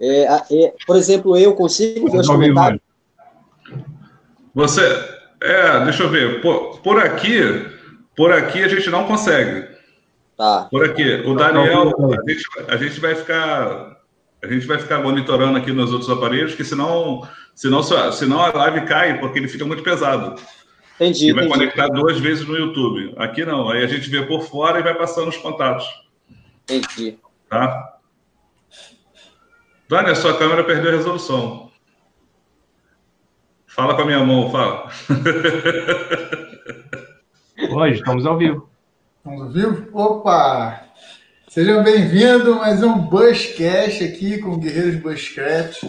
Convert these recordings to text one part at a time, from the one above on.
É, é, por exemplo, eu consigo ver os comentários? Você, é, deixa eu ver, por, por aqui, por aqui a gente não consegue. Tá. Por aqui, o Daniel, a gente, a gente vai ficar, a gente vai ficar monitorando aqui nos outros aparelhos, que senão, senão, senão a live cai, porque ele fica muito pesado. Entendi. E vai entendi. conectar duas vezes no YouTube. Aqui não, aí a gente vê por fora e vai passando os contatos. Entendi. Tá? Dani, a sua câmera perdeu a resolução. Fala com a minha mão, fala. Hoje estamos ao vivo. Estamos ao vivo? Opa! Sejam bem-vindos a mais um Bushcast aqui com Guerreiros Bushcraft.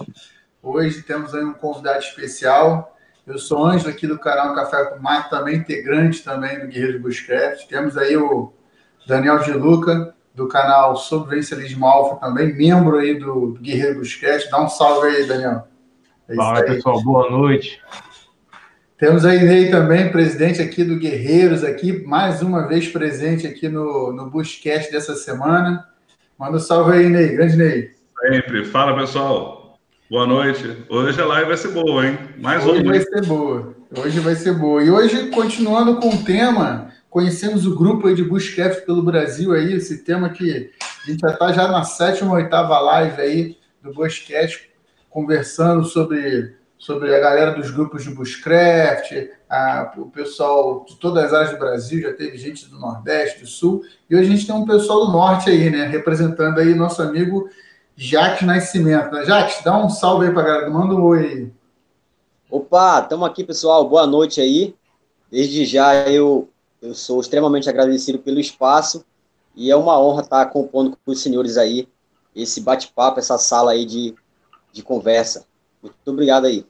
Hoje temos aí um convidado especial. Eu sou Ângelo aqui do canal Café com Mato, também integrante também do Guerreiros Bushcraft. Temos aí o Daniel de Luca, do canal Sobrevivencialismo Alfa, também membro aí do Guerreiro Bushcraft. Dá um salve aí, Daniel. É Fala, pessoal. Boa noite. Temos a Inei também, presidente aqui do Guerreiros, aqui, mais uma vez presente aqui no, no Bushcast dessa semana. Manda um salve aí, Ney. Grande Ney. Sempre. Fala, pessoal. Boa noite. Hoje a live vai ser boa, hein? Mais hoje uma. vai ser boa. Hoje vai ser boa. E hoje, continuando com o tema, conhecemos o grupo aí de Bushcraft pelo Brasil aí, esse tema que a gente já está já na sétima, oitava live aí do Bushcast, conversando sobre sobre a galera dos grupos de Bushcraft, a, o pessoal de todas as áreas do Brasil, já teve gente do Nordeste, do Sul, e hoje a gente tem um pessoal do Norte aí, né, representando aí nosso amigo Jacques Nascimento. Né? Dá um salve aí pra galera, manda um oi. Opa, estamos aqui, pessoal, boa noite aí. Desde já eu, eu sou extremamente agradecido pelo espaço e é uma honra estar compondo com os senhores aí esse bate-papo, essa sala aí de, de conversa. Muito obrigado aí.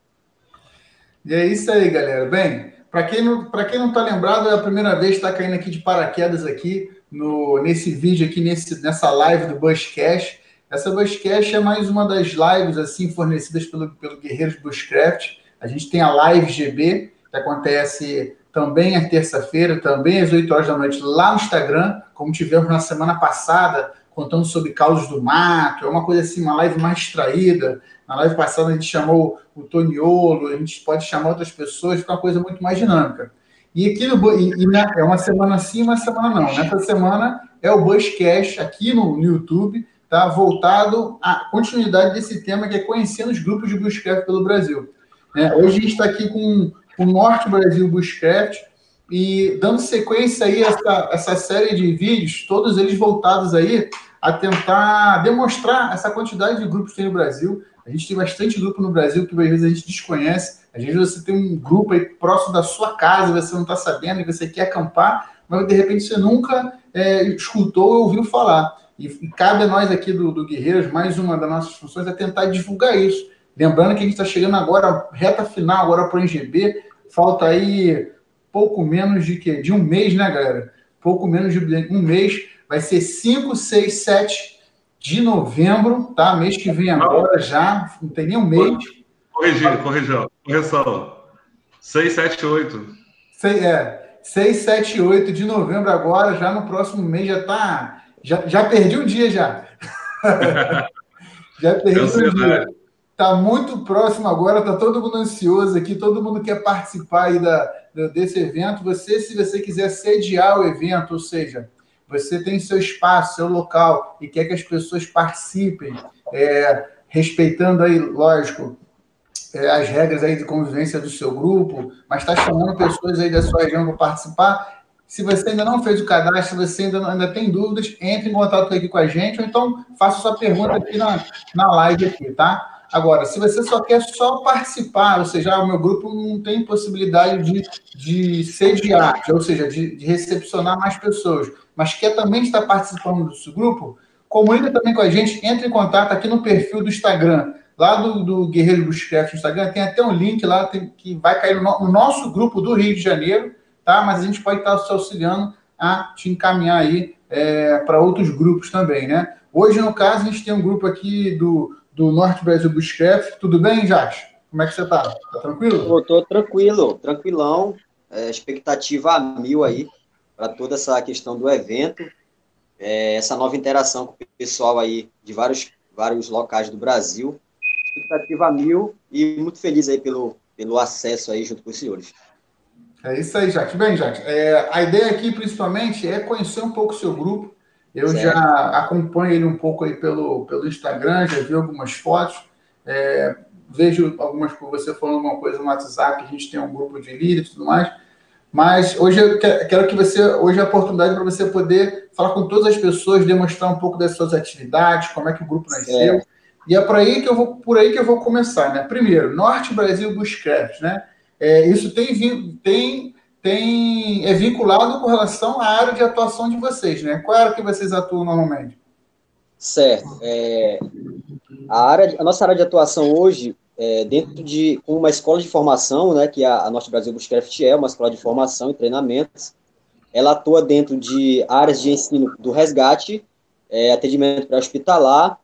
E é isso aí, galera. Bem, para quem não para quem não está lembrado, é a primeira vez que está caindo aqui de paraquedas aqui no nesse vídeo aqui nesse nessa live do Bushcast. Essa Bushcast é mais uma das lives assim fornecidas pelo pelo Guerreiros Bushcraft. A gente tem a live GB que acontece também à terça-feira, também às 8 horas da noite lá no Instagram, como tivemos na semana passada, contando sobre causas do mato, é uma coisa assim, uma live mais distraída, na live passada a gente chamou o Toniolo, a gente pode chamar outras pessoas, fica uma coisa muito mais dinâmica. E aqui no e, e na, é uma semana sim, uma semana não. Nessa semana é o Buzzcast aqui no, no YouTube, tá voltado à continuidade desse tema que é conhecendo os grupos de Bushcraft pelo Brasil. É, hoje a gente está aqui com o Norte Brasil Bushcraft e dando sequência aí a essa, essa série de vídeos, todos eles voltados aí a tentar demonstrar essa quantidade de grupos que tem no Brasil, a gente tem bastante grupo no Brasil que às vezes a gente desconhece. Às vezes você tem um grupo aí próximo da sua casa, você não está sabendo e você quer acampar, mas de repente você nunca é, escutou ou ouviu falar. E, e, cabe a nós aqui do, do Guerreiros, mais uma das nossas funções é tentar divulgar isso. Lembrando que a gente está chegando agora, reta final, agora para o NGB, falta aí pouco menos de que de um mês, né, galera? Pouco menos de um mês, vai ser 5, 6, 7 de novembro, tá? Mês que vem agora já, não tem nem um mês. Corrigir, corrigir, correção. 6, 7, 8. Sei, é, 6, 7, 8 de novembro agora, já no próximo mês já tá. Já, já perdi um dia já. já perdi um dia. Tá muito próximo agora, tá todo mundo ansioso aqui, todo mundo quer participar aí da, desse evento. Você, se você quiser sediar o evento, ou seja, você tem seu espaço, seu local e quer que as pessoas participem, é, respeitando aí, lógico, é, as regras aí de convivência do seu grupo, mas está chamando pessoas aí da sua região para participar. Se você ainda não fez o cadastro, se você ainda, não, ainda tem dúvidas, entre em contato aqui com a gente, ou então faça sua pergunta aqui na, na live aqui, tá? Agora, se você só quer só participar, ou seja, ah, o meu grupo não tem possibilidade de, de sediar, ou seja, de, de recepcionar mais pessoas, mas quer também estar participando do grupo, comunica também com a gente, entre em contato aqui no perfil do Instagram, lá do, do Guerreiro Bushcraft Instagram, tem até um link lá tem, que vai cair no, no, nosso grupo do Rio de Janeiro, tá? Mas a gente pode estar te auxiliando a te encaminhar aí é, para outros grupos também, né? Hoje, no caso, a gente tem um grupo aqui do, do Norte Brasil Bushcraft. Tudo bem, Jacques? Como é que você está? Tá tranquilo? Estou tranquilo, tranquilão. É, expectativa a mil aí para toda essa questão do evento, é, essa nova interação com o pessoal aí de vários, vários locais do Brasil. Expectativa mil e muito feliz aí pelo, pelo acesso aí junto com os senhores. É isso aí, Jacques. Bem, Jacques, é, a ideia aqui principalmente é conhecer um pouco o seu grupo. Eu certo. já acompanho ele um pouco aí pelo, pelo Instagram, já vi algumas fotos. É, vejo algumas você falando alguma coisa no WhatsApp, a gente tem um grupo de líderes e tudo mais. Mas hoje eu quero que você, hoje é a oportunidade para você poder falar com todas as pessoas, demonstrar um pouco das suas atividades, como é que o grupo nasceu. É. E é por aí que eu vou, por aí que eu vou começar, né? Primeiro, Norte Brasil Bushcraft, né? É, isso tem, tem, tem é vinculado com relação à área de atuação de vocês, né? Qual é a área que vocês atuam normalmente? Certo. É, a, área, a nossa área de atuação hoje é, dentro de uma escola de formação, né, que a, a Norte Brasil Bushcraft é, uma escola de formação e treinamentos, ela atua dentro de áreas de ensino do resgate, é, atendimento pré-hospitalar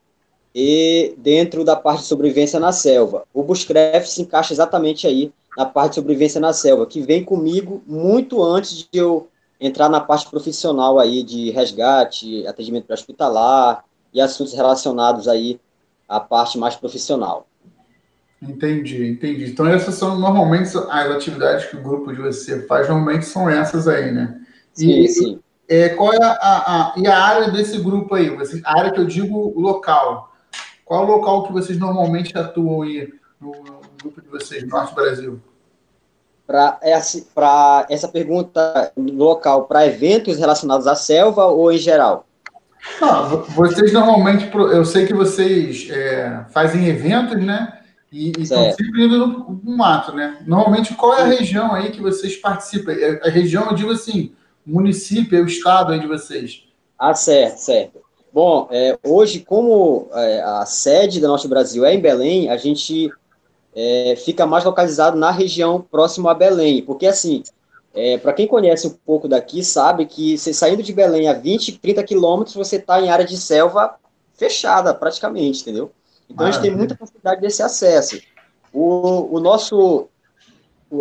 e dentro da parte de sobrevivência na selva. O Bushcraft se encaixa exatamente aí na parte de sobrevivência na selva, que vem comigo muito antes de eu entrar na parte profissional aí de resgate, atendimento pré-hospitalar e assuntos relacionados aí à parte mais profissional. Entendi, entendi. Então essas são normalmente as atividades que o grupo de você faz, normalmente são essas aí, né? E, sim, sim. É, qual é a, a, e a área desse grupo aí? Você, a área que eu digo local. Qual é o local que vocês normalmente atuam aí no grupo de vocês, Norte Brasil? Para essa, essa pergunta local, para eventos relacionados à selva ou em geral? Não, vocês normalmente, eu sei que vocês é, fazem eventos, né? E, estão sempre indo no, no, mato, né? Normalmente, qual é a região aí que vocês participam? É, a região, eu digo assim, município, é o estado aí de vocês. Ah, certo, certo. Bom, é, hoje, como é, a sede da Norte Brasil é em Belém, a gente é, fica mais localizado na região próxima a Belém, porque assim, é, para quem conhece um pouco daqui, sabe que você saindo de Belém a 20, 30 quilômetros, você está em área de selva fechada, praticamente, entendeu? Então, a gente tem muita facilidade desse acesso. O, o nosso,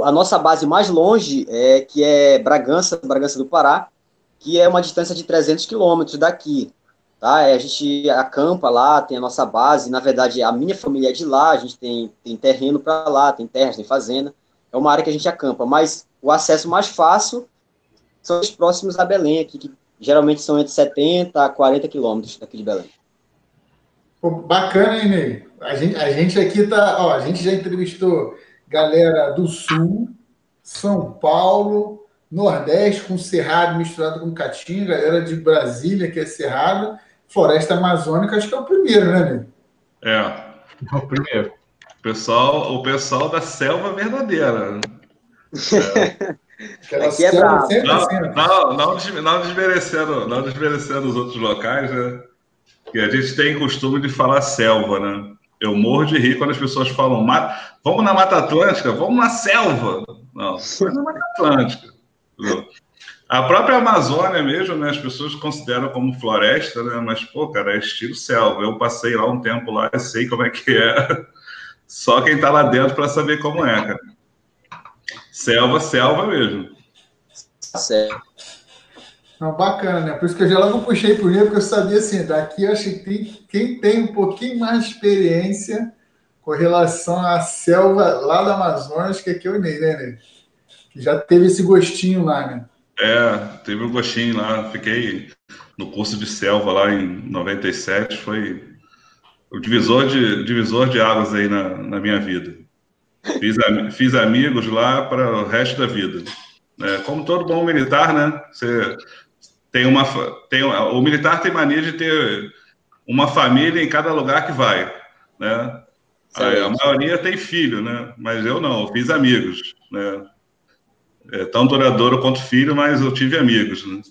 a nossa base mais longe, é que é Bragança, Bragança do Pará, que é uma distância de 300 quilômetros daqui. Tá? É, a gente acampa lá, tem a nossa base. Na verdade, a minha família é de lá, a gente tem, tem terreno para lá, tem terras, tem fazenda. É uma área que a gente acampa, mas o acesso mais fácil são os próximos a Belém, aqui, que geralmente são entre 70 a 40 quilômetros daqui de Belém. Pô, bacana, hein, Ney? A gente, a gente aqui tá, ó, a gente já entrevistou galera do Sul, São Paulo, Nordeste com Cerrado misturado com Caatinga, galera de Brasília que é Cerrado, Floresta Amazônica, acho que é o primeiro, né, Ney? É, é o primeiro. O pessoal, o pessoal da selva verdadeira. É. Aqui é bravo. Não, não, não, não, desmerecendo, não desmerecendo os outros locais, né? que a gente tem costume de falar selva, né? Eu morro de rir quando as pessoas falam, vamos na Mata Atlântica, vamos na selva. Não, vamos na Mata Atlântica. A própria Amazônia mesmo, né? As pessoas consideram como floresta, né? Mas, pô, cara, é estilo selva. Eu passei lá um tempo lá sei como é que é. Só quem tá lá dentro para saber como é, cara. Selva, selva mesmo. Certo. Não, bacana, né? Por isso que eu já logo puxei por ele, porque eu sabia assim, daqui eu acho que tem, quem tem um pouquinho mais de experiência com relação à selva lá da Amazonas, que aqui é o Ney, né, Ney? Que já teve esse gostinho lá, né? É, teve um gostinho lá. Fiquei no curso de selva lá em 97, foi o divisor de, divisor de águas aí na, na minha vida. Fiz, fiz amigos lá para o resto da vida. É, como todo bom militar, né? Você tem uma, tem, o militar tem mania de ter uma família em cada lugar que vai, né? A, a, maioria tem filho, né? Mas eu não, eu fiz amigos, né? É tão duradouro quanto filho, mas eu tive amigos, né?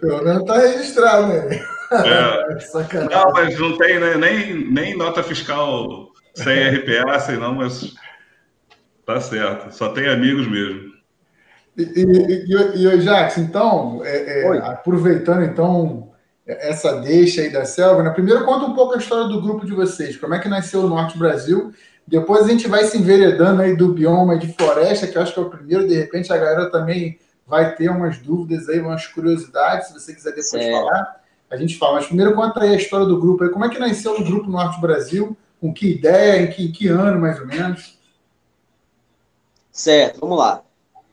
Pelo menos tá registrado, né? É. não, mas não tem né, nem, nem nota fiscal sem RPA, sem não, mas tá certo. Só tem amigos mesmo. E, e, e, Jax, então, é, é, aproveitando então essa deixa aí da selva, né? primeiro conta um pouco a história do grupo de vocês, como é que nasceu o Norte Brasil, depois a gente vai se enveredando aí do bioma de floresta, que eu acho que é o primeiro, de repente a galera também vai ter umas dúvidas aí, umas curiosidades, se você quiser depois falar. a gente fala. Mas primeiro conta aí a história do grupo. Aí, como é que nasceu o Grupo Norte Brasil? Com que ideia? Em que, em que ano, mais ou menos? Certo, vamos lá.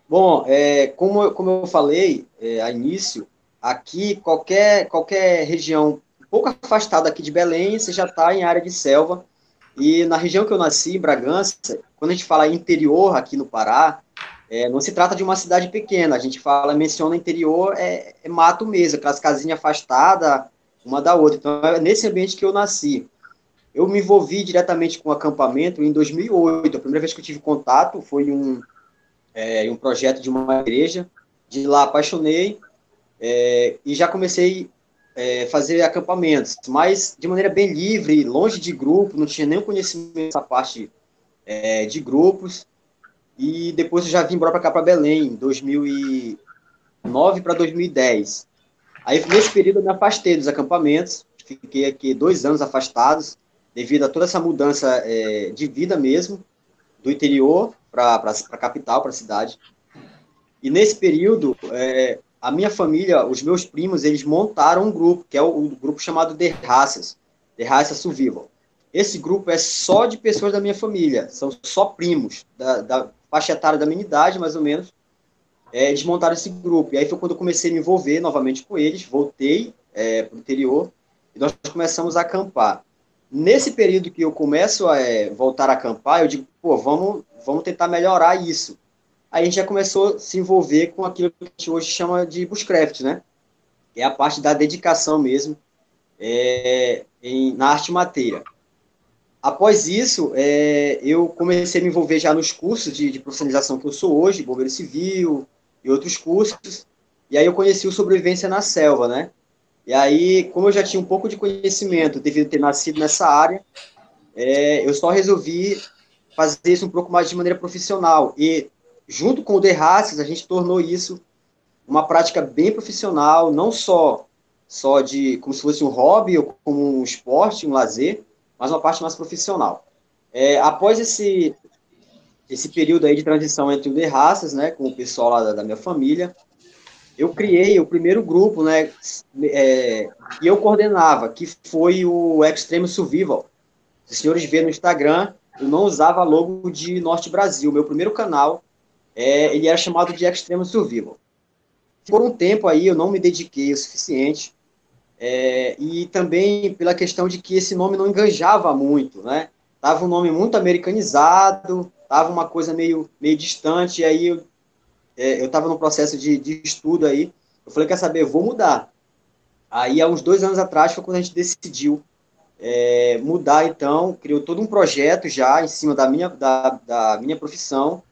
Bom, é, como, como eu falei é, a início, aqui qualquer, qualquer região um pouco afastada aqui de Belém, você já está em área de selva. E na região que eu nasci, em Bragança, quando a gente fala interior aqui no Pará, é, não se trata de uma cidade pequena. A gente fala, menciona interior, é, é mato mesmo, aquelas casinhas afastadas uma da outra. Então, é nesse ambiente que eu nasci. Eu me envolvi diretamente com o acampamento em 2008. A primeira vez que eu tive contato foi um, é, um projeto de uma igreja. De lá apaixonei é, e já comecei é, fazer acampamentos, mas de maneira bem livre, longe de grupo, não tinha nenhum conhecimento dessa parte é, de grupos. E depois eu já vim embora para cá, para Belém, em 2009 para 2010. Aí, nesse período, eu me afastei dos acampamentos, fiquei aqui dois anos afastados, devido a toda essa mudança é, de vida mesmo, do interior para a capital, para a cidade. E nesse período, é, a minha família, os meus primos, eles montaram um grupo, que é o, o grupo chamado The Raças, The Raças Survival. Esse grupo é só de pessoas da minha família, são só primos, da, da faixa etária da minha idade, mais ou menos. É, eles montaram esse grupo. E aí foi quando eu comecei a me envolver novamente com eles, voltei é, para o interior, e nós começamos a acampar. Nesse período que eu começo a é, voltar a acampar, eu digo, pô, vamos, vamos tentar melhorar isso. Aí a gente já começou a se envolver com aquilo que a gente hoje chama de bushcraft, né? É a parte da dedicação mesmo é, em, na arte mateira. Após isso, é, eu comecei a me envolver já nos cursos de, de, profissionalização que eu sou hoje, bombeiro civil e outros cursos. E aí eu conheci o sobrevivência na selva, né? E aí, como eu já tinha um pouco de conhecimento devido a ter nascido nessa área, é, eu só resolvi fazer isso um pouco mais de maneira profissional. E, junto com o The Races, a gente tornou isso uma prática bem profissional, não só só de como se fosse um hobby ou como um esporte, um lazer, mas uma parte mais profissional. É, após esse esse período aí de transição entre o The Raças, né, com o pessoal lá da, da minha família, eu criei o primeiro grupo, né, é, que eu coordenava, que foi o Extreme Survival. Os senhores vê no Instagram, eu não usava logo de Norte Brasil. Meu primeiro canal, é, ele era chamado de Extreme Survival. Por um tempo aí eu não me dediquei o suficiente, é, e também pela questão de que esse nome não enganjava muito, né? Tava um nome muito americanizado, tava uma coisa meio, meio distante, e aí eu é, eu estava no processo de, de estudo aí, eu falei, quer saber, vou mudar. Aí, há uns dois anos atrás, foi quando a gente decidiu é, mudar, então, criou todo um projeto já em cima da minha, da, da minha profissão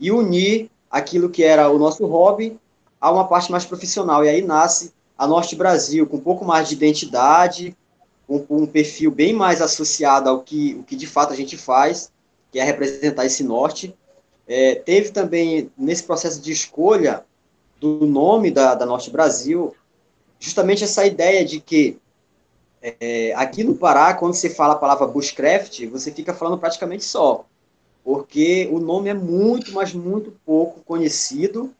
e unir aquilo que era o nosso hobby a uma parte mais profissional. E aí nasce a Norte Brasil, com um pouco mais de identidade, com, com um perfil bem mais associado ao que, o que de fato a gente faz, que é representar esse norte, é, teve também, nesse processo de escolha do nome da, da Norte Brasil, justamente essa ideia de que é, aqui no Pará, quando você fala a palavra bushcraft, você fica falando praticamente só, porque o nome é muito, mas muito pouco conhecido,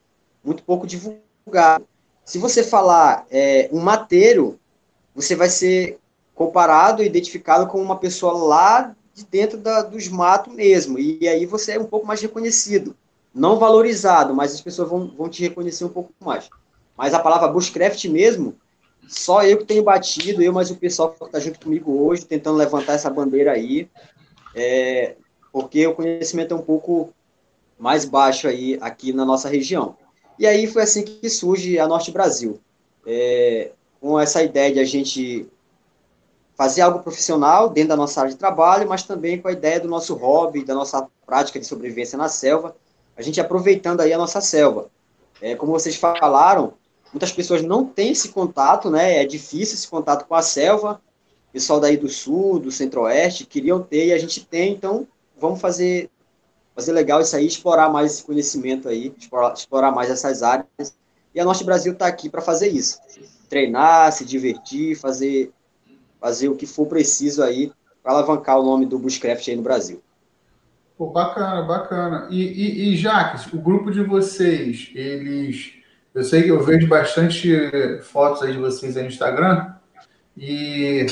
muito pouco divulgado. Se você falar é, um mateiro, você vai ser comparado e identificado como uma pessoa lá de dentro da, dos matos mesmo. E aí você é um pouco mais reconhecido. Não valorizado, mas as pessoas vão, vão te reconhecer um pouco mais. Mas a palavra bushcraft mesmo, só eu que tenho batido, eu mais o pessoal que está junto comigo hoje, tentando levantar essa bandeira aí, é, porque o conhecimento é um pouco mais baixo aí aqui na nossa região. E aí foi assim que surge a Norte Brasil, é, com essa ideia de a gente fazer algo profissional dentro da nossa área de trabalho, mas também com a ideia do nosso hobby, da nossa prática de sobrevivência na selva, a gente aproveitando aí a nossa selva. É, como vocês falaram, muitas pessoas não têm esse contato, né? É difícil esse contato com a selva. O pessoal daí do sul, do centro-oeste, queriam ter e a gente tem, então vamos fazer fazer legal isso aí, explorar mais esse conhecimento aí, explorar, explorar mais essas áreas. E a Norte Brasil está aqui para fazer isso. Treinar, se divertir, fazer fazer o que for preciso aí para alavancar o nome do Bushcraft aí no Brasil. Pô, bacana, bacana. E, e, e Jaques, o grupo de vocês, eles. Eu sei que eu vejo bastante fotos aí de vocês aí no Instagram. E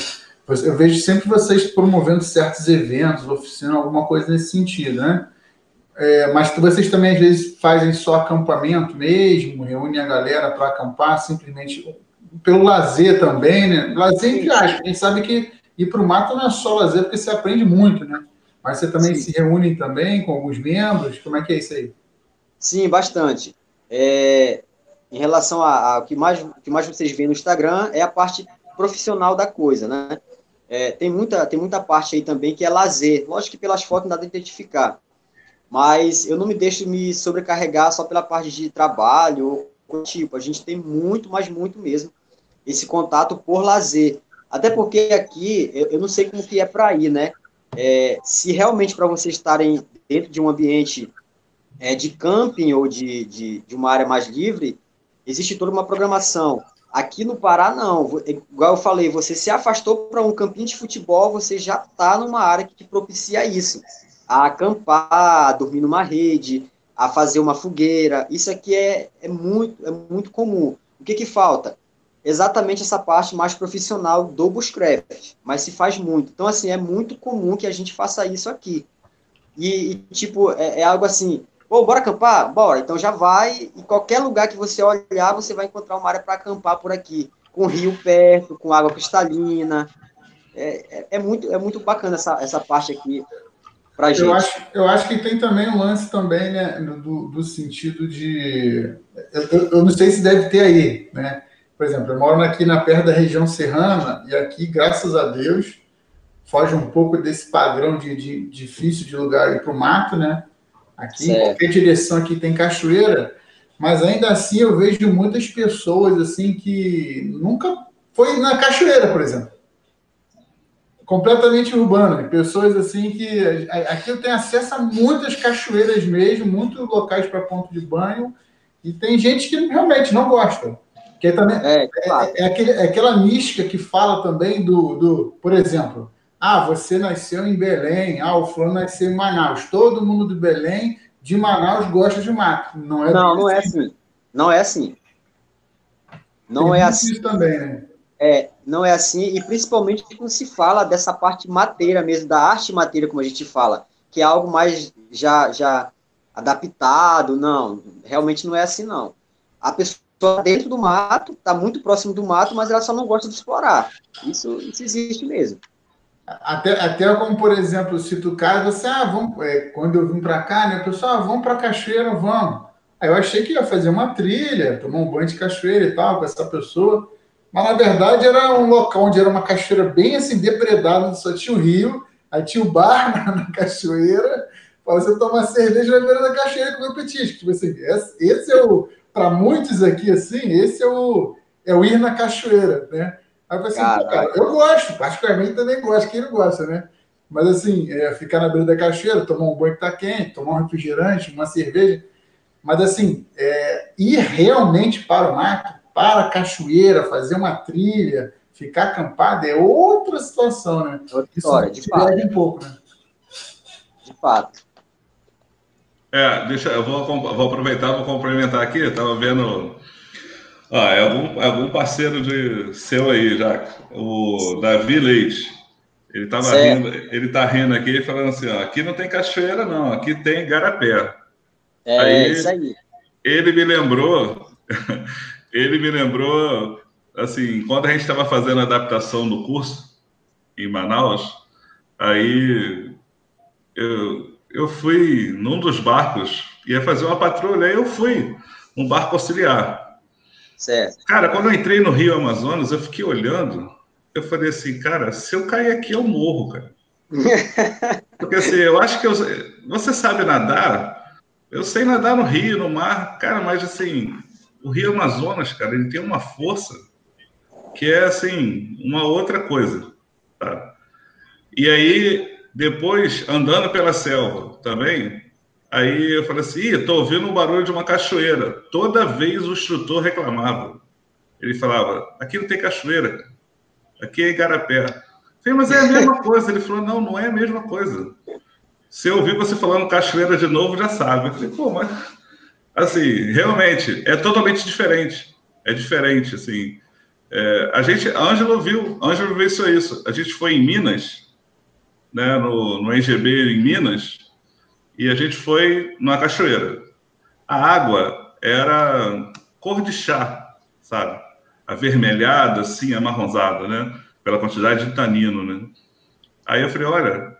eu vejo sempre vocês promovendo certos eventos, oficina, alguma coisa nesse sentido, né? É, mas vocês também às vezes fazem só acampamento mesmo, reúnem a galera para acampar, simplesmente pelo lazer também, né? Lazer entre aspas. A gente sabe que ir para o mato não é só lazer, porque você aprende muito, né? Mas você também Sim. se reúne também com alguns membros? Como é que é isso aí? Sim, bastante. É, em relação ao que mais, que mais vocês veem no Instagram, é a parte profissional da coisa, né? É, tem, muita, tem muita parte aí também que é lazer. Lógico que pelas fotos não dá de identificar. Mas eu não me deixo me sobrecarregar só pela parte de trabalho ou tipo. A gente tem muito, mas muito mesmo, esse contato por lazer. Até porque aqui, eu, eu não sei como que é para ir, né? É, se realmente para vocês estarem dentro de um ambiente é, de camping ou de, de, de uma área mais livre, existe toda uma programação. Aqui no Pará, não. Igual eu falei, você se afastou para um campinho de futebol, você já está numa área que propicia isso. A acampar, a dormir numa rede, a fazer uma fogueira. Isso aqui é, é, muito, é muito comum. O que, que falta? Exatamente essa parte mais profissional do bushcraft, mas se faz muito. Então, assim, é muito comum que a gente faça isso aqui. E, e tipo, é, é algo assim, Pô, bora acampar? Bora. Então já vai, e qualquer lugar que você olhar, você vai encontrar uma área para acampar por aqui. Com rio perto, com água cristalina. É, é, é, muito, é muito bacana essa, essa parte aqui para gente. Eu acho, eu acho que tem também um lance também, né, do, do sentido de... Eu, eu não sei se deve ter aí, né? Por exemplo, eu moro aqui na perto da região serrana, e aqui, graças a Deus, foge um pouco desse padrão de, de difícil de lugar ir para o mato, né? Aqui, certo. em qualquer direção aqui tem cachoeira, mas ainda assim eu vejo muitas pessoas assim que nunca foi na cachoeira, por exemplo. Completamente urbano, pessoas assim que aqui eu tenho acesso a muitas cachoeiras mesmo, muitos locais para ponto de banho, e tem gente que realmente não gosta. Que é também é, claro. é, é, aquele, é aquela mística que fala também do, do, por exemplo, ah, você nasceu em Belém. Ah, o fulano nasceu em Manaus. Todo mundo de Belém, de Manaus, gosta de mato. Não é, não, não é assim. Não é assim. Não Tem é assim. Também, né? É, não é assim, e principalmente quando se fala dessa parte mateira mesmo, da arte mateira, como a gente fala, que é algo mais já, já adaptado, não, realmente não é assim, não. A pessoa dentro do mato, está muito próximo do mato, mas ela só não gosta de explorar. Isso, isso existe mesmo. Até, até como, por exemplo, se tu cai, você, ah, vamos, é, quando eu vim para cá, né, pessoal, ah, vamos para cachoeira, vamos. Aí eu achei que ia fazer uma trilha, tomar um banho de cachoeira e tal com essa pessoa, mas na verdade era um local onde era uma cachoeira bem assim, depredada, só tinha o rio, aí tinha o bar na, na cachoeira, para você tomar cerveja na beira da cachoeira com o petisco. Tipo assim, esse, esse é o, para muitos aqui, assim, esse é o, é o ir na cachoeira, né? Aí eu falei assim, cara, eu gosto, particularmente também gosto, quem não gosta, né? Mas assim, é, ficar na beira da cachoeira, tomar um banho que tá quente, tomar um refrigerante, uma cerveja. Mas assim, é, ir realmente para o mato, para a cachoeira, fazer uma trilha, ficar acampado é outra situação, né? Outra história, de fato. um pouco, né? De fato. É, deixa, eu vou, vou aproveitar, vou complementar aqui. Eu tava vendo ah, é algum, é algum parceiro de seu aí, já, o Davi Leite. Ele tava rindo, ele tá rindo aqui falando assim, ó, aqui não tem cachoeira não, aqui tem garapé. É, aí, isso aí. Ele me lembrou, ele me lembrou, assim, quando a gente estava fazendo a adaptação do curso em Manaus, aí eu, eu fui num dos barcos, ia fazer uma patrulha, aí eu fui num barco auxiliar. Certo. Cara, quando eu entrei no Rio Amazonas, eu fiquei olhando, eu falei assim, cara, se eu cair aqui, eu morro, cara. Porque assim, eu acho que eu, você sabe nadar, eu sei nadar no rio, no mar, cara, mas assim, o Rio Amazonas, cara, ele tem uma força que é assim, uma outra coisa. Tá? E aí, depois, andando pela selva também, Aí eu falei assim: estou ouvindo um barulho de uma cachoeira. Toda vez o instrutor reclamava. Ele falava: aqui não tem cachoeira, aqui é igarapé. Falei, mas é a mesma coisa. Ele falou: não, não é a mesma coisa. Se eu ouvir você falando cachoeira de novo, já sabe. Eu falei: pô, mas assim, realmente, é totalmente diferente. É diferente, assim. É, a gente, Ângelo viu, Ângelo viu isso, isso. A gente foi em Minas, né, no, no NGB em Minas, e a gente foi numa cachoeira. A água era cor de chá, sabe? Avermelhada, assim, amarronzada, né? Pela quantidade de tanino, né? Aí eu falei, olha,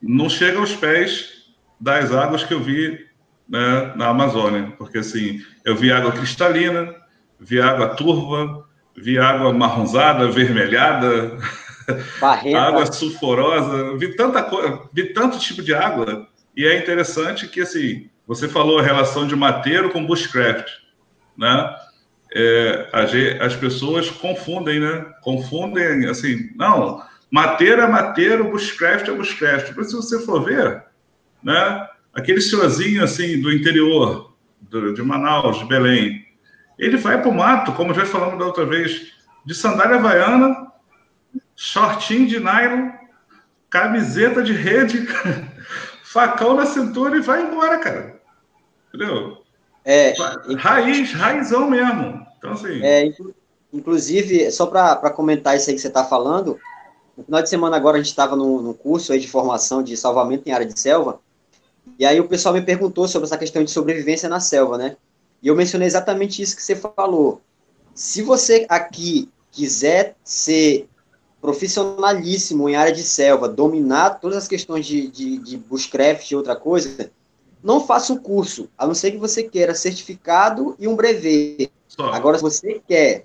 não chega aos pés das águas que eu vi né, na Amazônia, porque assim, eu vi água cristalina, vi água turva, vi água marronzada, avermelhada, água sulfurosa, vi tanta coisa, vi tanto tipo de água, e é interessante que assim, você falou a relação de mateiro com bushcraft, né? É, as pessoas confundem, né? Confundem assim, não, mateiro é mateiro, bushcraft é bushcraft. Mas se você for ver, né? Aquele senhorzinho assim do interior de Manaus, de Belém, ele vai para o mato, como já falamos da outra vez, de sandália havaiana, shortinho de nylon, camiseta de rede, facão na cintura e vai embora, cara. Entendeu? É, Raiz, raizão mesmo. Então, assim. É, inclusive, só para comentar isso aí que você está falando, no final de semana agora a gente estava num, curso aí de formação de salvamento em área de selva, e aí o pessoal me perguntou sobre essa questão de sobrevivência na selva, né? E eu mencionei exatamente isso que você falou. Se você aqui quiser ser profissionalíssimo em área de selva, dominar todas as questões de, de, de bushcraft e outra coisa, não faça o curso, a não ser que você queira certificado e um brevet. Só. Agora, se você quer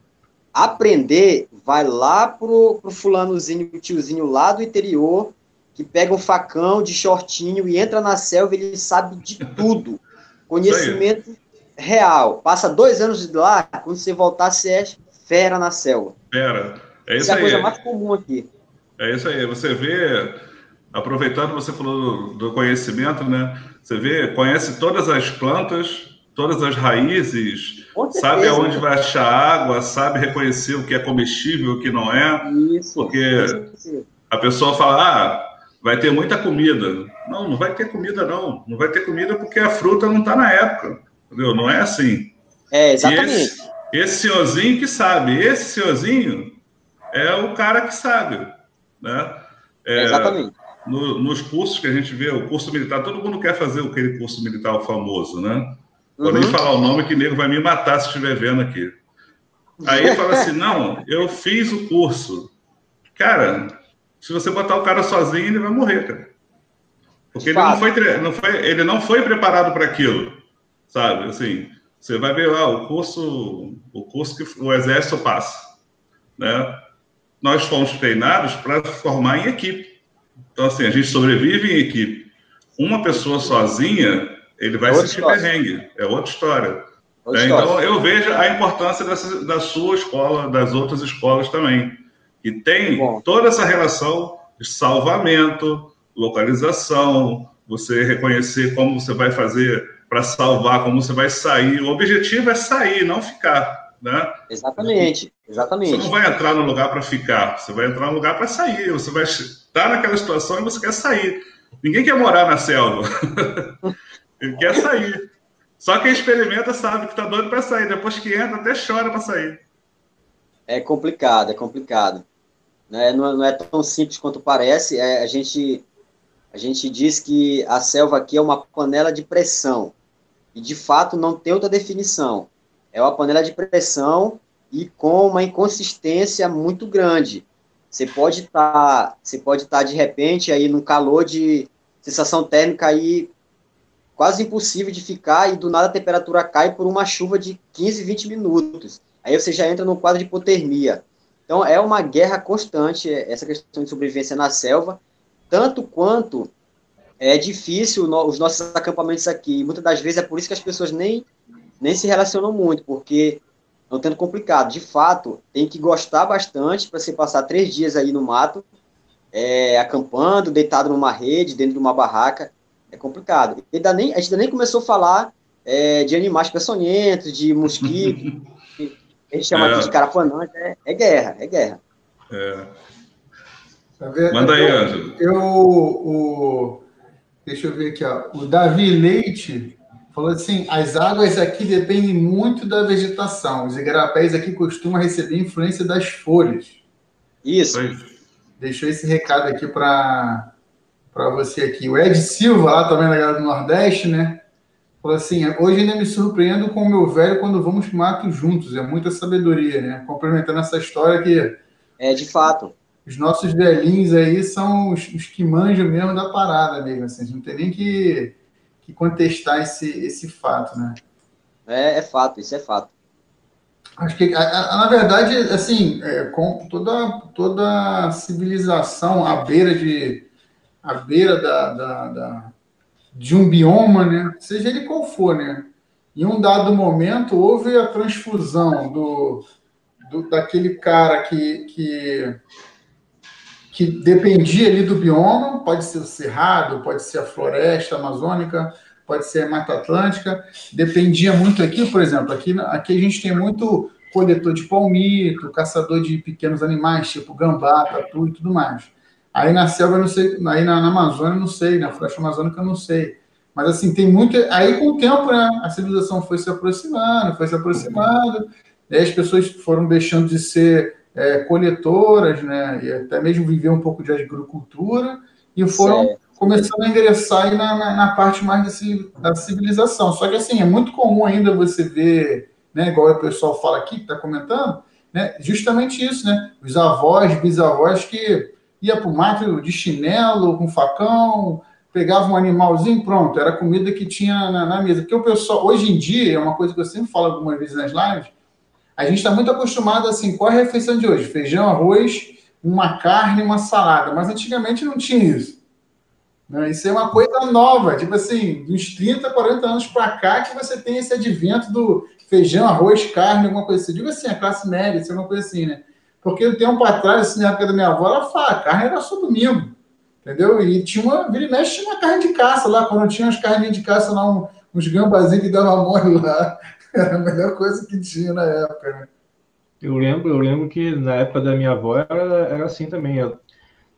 aprender, vai lá pro, pro fulanozinho, tiozinho lá do interior, que pega um facão de shortinho e entra na selva, ele sabe de tudo. Conhecimento real. Passa dois anos lá, quando você voltar, você é fera na selva. Fera. É isso, isso é a coisa mais comum aqui. É isso aí. Você vê, aproveitando você falou do, conhecimento, né? Você vê, conhece todas as plantas, todas as raízes, sabe aonde vai achar água, sabe reconhecer o que é comestível, o que não é. Isso. Porque a pessoa fala, ah, vai ter muita comida. Não, não vai ter comida, não. Não vai ter comida porque a fruta não está na época. Entendeu? Não é assim. É, exatamente. Esse, esse senhorzinho que sabe, esse senhorzinho é o cara que sabe. Né? É, exatamente. No, nos cursos que a gente vê, o curso militar, todo mundo quer fazer aquele curso militar famoso, né? Vou uhum. nem falar o nome que o nego vai me matar se estiver vendo aqui. Aí fala assim: não, eu fiz o curso. Cara, se você botar o cara sozinho, ele vai morrer, cara. Porque ele não, foi, não foi, ele não foi preparado para aquilo sabe? Assim, você vai ver lá o curso, o curso que o exército passa, né? Nós fomos treinados para formar em equipe. Então, assim, a gente sobrevive em equipe. Uma pessoa sozinha, ele vai é sentir perrengue. É outra história. Outra né? Então, eu vejo a importância dessa, da sua escola, das outras escolas também. E tem toda essa relação de salvamento, localização, você reconhecer como você vai fazer para salvar, como você vai sair. O objetivo é sair, não ficar. Né? Exatamente, exatamente. Você não vai entrar no lugar para ficar, você vai entrar no lugar para sair. Você vai estar naquela situação e você quer sair. Ninguém quer morar na selva. Ele quer sair. Só quem experimenta sabe que está doido para sair. Depois que entra, até chora para sair. É complicado, é complicado. Né? Não, é, não é tão simples quanto parece. É, a, gente, a gente diz que a selva aqui é uma panela de pressão e de fato não tem outra definição. É uma panela de pressão e com uma inconsistência muito grande. Você pode estar, tá, você pode estar tá, de repente aí no calor de sensação térmica aí quase impossível de ficar e do nada a temperatura cai por uma chuva de 15, 20 minutos. Aí você já entra no quadro de hipotermia. Então é uma guerra constante essa questão de sobrevivência na selva, tanto quanto é difícil no, os nossos acampamentos aqui. Muitas das vezes é por isso que as pessoas nem, nem se relacionam muito, porque é um tanto complicado. De fato, tem que gostar bastante para você passar três dias aí no mato, é, acampando, deitado numa rede, dentro de uma barraca. É complicado. Ainda nem, a gente ainda nem começou a falar é, de animais peçonhentos, de mosquitos, a gente chama é. aqui de carapanãs. É, é guerra, é guerra. É. Tá Manda aí, Ângelo. Eu, o, Deixa eu ver aqui, ó. O Davi Leite Falou assim: as águas aqui dependem muito da vegetação. Os igarapés aqui costumam receber influência das folhas. Isso. Deixou esse recado aqui para você aqui. O Ed Silva, lá também na galera do Nordeste, né? Falou assim: hoje ainda me surpreendo com o meu velho quando vamos para mato juntos. É muita sabedoria, né? Complementando essa história que. É, de fato. Os nossos velhinhos aí são os, os que manjam mesmo da parada mesmo. Assim, a gente não tem nem que, que contestar esse, esse fato, né? É, é fato, isso é fato. Acho que, na verdade, assim, é, com toda, toda civilização à beira de à beira da, da, da, de um bioma, né? Seja ele qual for, né? Em um dado momento houve a transfusão do, do daquele cara que, que que dependia ali do bioma, pode ser o cerrado, pode ser a floresta amazônica, pode ser a Mata Atlântica, dependia muito aqui, por exemplo, aqui, aqui a gente tem muito coletor de palmito, caçador de pequenos animais, tipo gambá, tatu e tudo mais. Aí na selva, não sei, aí na, na Amazônia, não sei, na floresta amazônica, não sei. Mas assim, tem muito. Aí com o tempo, né, a civilização foi se aproximando, foi se aproximando, aí as pessoas foram deixando de ser é, coletoras, né, e até mesmo viver um pouco de agricultura, e foram certo. começando a ingressar aí na, na, na, parte mais desse, da civilização. Só que, assim, é muito comum ainda você ver, né, igual o pessoal fala aqui, que está comentando, né, justamente isso, né, os avós, bisavós que ia para o mato de chinelo, com facão, pegava um animalzinho, pronto, era comida que tinha na, na, mesa. Porque o pessoal, hoje em dia, é uma coisa que eu sempre falo algumas vezes nas lives, a gente está muito acostumado assim, qual é a refeição de hoje? Feijão, arroz, uma carne, uma salada. Mas antigamente não tinha isso. Né? Isso é uma coisa nova, tipo assim, dos 30, 40 anos para cá que você tem esse advento do feijão, arroz, carne, alguma coisa assim. Digo assim, a classe média, isso é uma coisa assim, né? Porque o tempo atrás, assim, na época da minha avó, ela fala, carne era só domingo, entendeu? E tinha uma, vira e mexe, tinha uma carne de caça lá, quando tinha umas carninhas de caça lá, um, uns gambazinhos que davam mole lá. Era a melhor coisa que tinha na época, né? Eu lembro, eu lembro que na época da minha avó era, era assim também. Eu,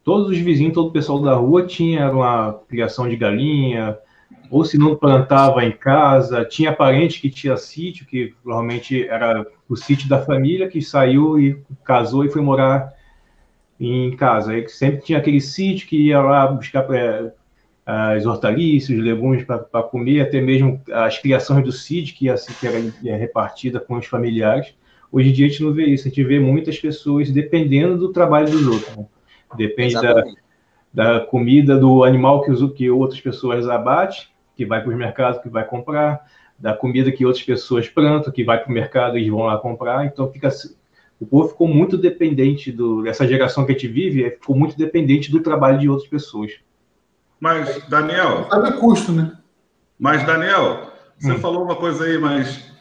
todos os vizinhos, todo o pessoal da rua tinha uma criação de galinha, ou se não plantava em casa, tinha parente que tinha sítio, que provavelmente era o sítio da família, que saiu e casou e foi morar em casa. Aí sempre tinha aquele sítio que ia lá buscar as hortaliças, legumes para comer, até mesmo as criações do CID, que, assim, que era repartida com os familiares. Hoje em dia a gente não vê isso, a gente vê muitas pessoas dependendo do trabalho dos outros. Né? Depende da, da, comida do animal que, os, que outras pessoas abatem, que vai para os mercados, que vai comprar, da comida que outras pessoas plantam, que vai para o mercado e vão lá comprar. Então fica o povo ficou muito dependente do dessa geração que a gente vive, ficou muito dependente do trabalho de outras pessoas. Mas, Daniel. Sabe o custo, né? Mas, Daniel, você hum. falou uma coisa aí, mas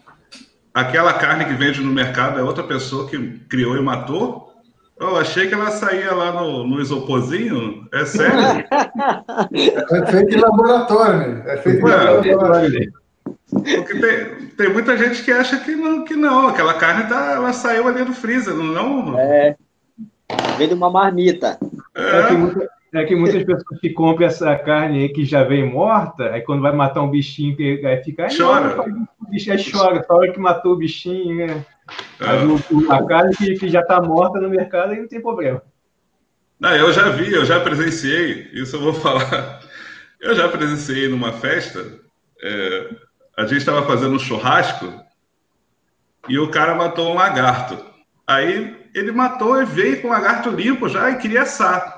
aquela carne que vende no mercado é outra pessoa que criou e matou? Eu achei que ela saía lá no, no isoporzinho. É sério? é feito em laboratório, né? É feito em laboratório. Porque tem, tem muita gente que acha que não, que não. Aquela carne tá, ela saiu ali do freezer, não? não? É. Vem de uma marmita. É. É, que muita, é que muitas pessoas que compram essa carne aí que já vem morta, aí quando vai matar um bichinho, aí fica. Chora. o bicho aí chora, só que matou o bichinho, né? É. a carne que, que já está morta no mercado aí não tem problema. Não, eu já vi, eu já presenciei, isso eu vou falar. Eu já presenciei numa festa, é, a gente estava fazendo um churrasco e o cara matou um lagarto. Aí ele matou e veio com o lagarto limpo já e queria assar.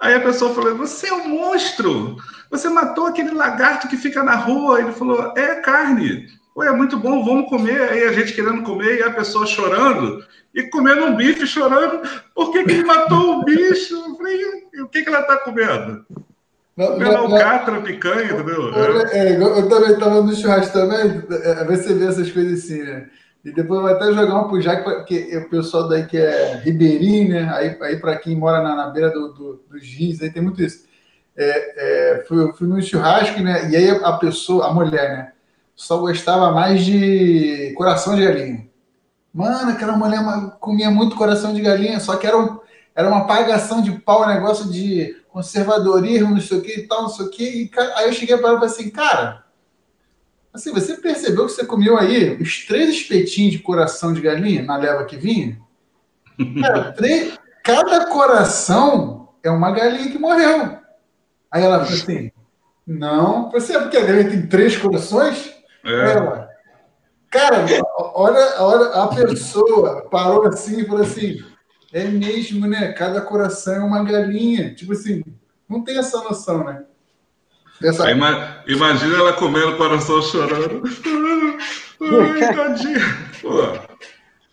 Aí a pessoa falou: Você é um monstro! Você matou aquele lagarto que fica na rua. Ele falou: É carne. Pô, é muito bom, vamos comer. Aí a gente querendo comer e a pessoa chorando e comendo um bife, chorando. Por que, que ele matou o bicho? Eu falei: O que, que ela está comendo? Comendo alcatra, picanha, entendeu? É, eu também estava no churrasco também. É, você vê essas coisas assim, né? E depois vai até jogar uma pro Jaque, porque o pessoal daí que é ribeirinho, né? Aí, aí para quem mora na, na beira do, do, dos rios, aí tem muito isso. É, é, fui, fui no churrasco, né? E aí a pessoa, a mulher, né? Só gostava mais de coração de galinha. Mano, aquela mulher comia muito coração de galinha, só que era, um, era uma pagação de pau, negócio de conservadorismo, não sei o que e tal, não sei o que. Aí eu cheguei para ela e falei assim, cara Assim, você percebeu que você comeu aí os três espetinhos de coração de galinha na leva que vinha? Cara, três, cada coração é uma galinha que morreu. Aí ela falou assim: não, você é porque a galinha tem três corações? É. Ela, cara, olha, olha, a pessoa parou assim e falou assim: é mesmo, né? Cada coração é uma galinha. Tipo assim, não tem essa noção, né? Essa... Imagina ela comendo o coração chorando. Ai, tadinha. Pô.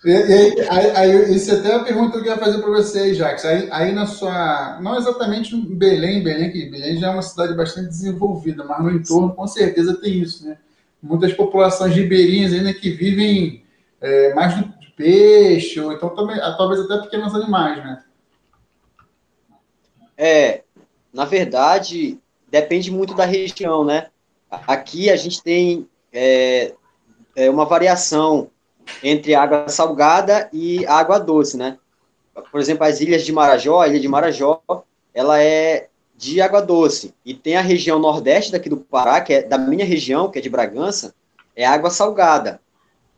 E, e, aí, aí, isso é até a pergunta que eu ia fazer para vocês, Jax. Aí, aí na sua. Não exatamente em Belém, Belém, que Belém já é uma cidade bastante desenvolvida, mas no entorno com certeza tem isso, né? Muitas populações ribeirinhas ainda que vivem é, mais de peixe, ou então também, talvez até pequenos animais, né? É, na verdade, depende muito da região, né? Aqui a gente tem é, é uma variação entre água salgada e água doce, né? Por exemplo, as ilhas de Marajó, a ilha de Marajó, ela é de água doce. E tem a região nordeste daqui do Pará, que é da minha região, que é de Bragança, é água salgada.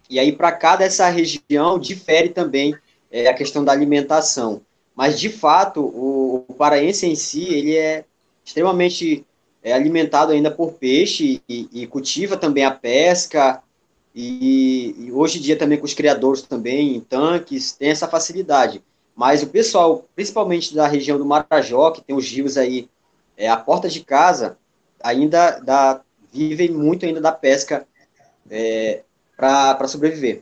E aí, para cada essa região, difere também é, a questão da alimentação. Mas, de fato, o, o paraense em si, ele é extremamente é, alimentado ainda por peixe e, e cultiva também a pesca, e, e, hoje em dia também com os criadores também em tanques, tem essa facilidade. Mas o pessoal, principalmente da região do Marajó, que tem os rios aí, é, a porta de casa, ainda dá, vivem muito ainda da pesca é, para sobreviver.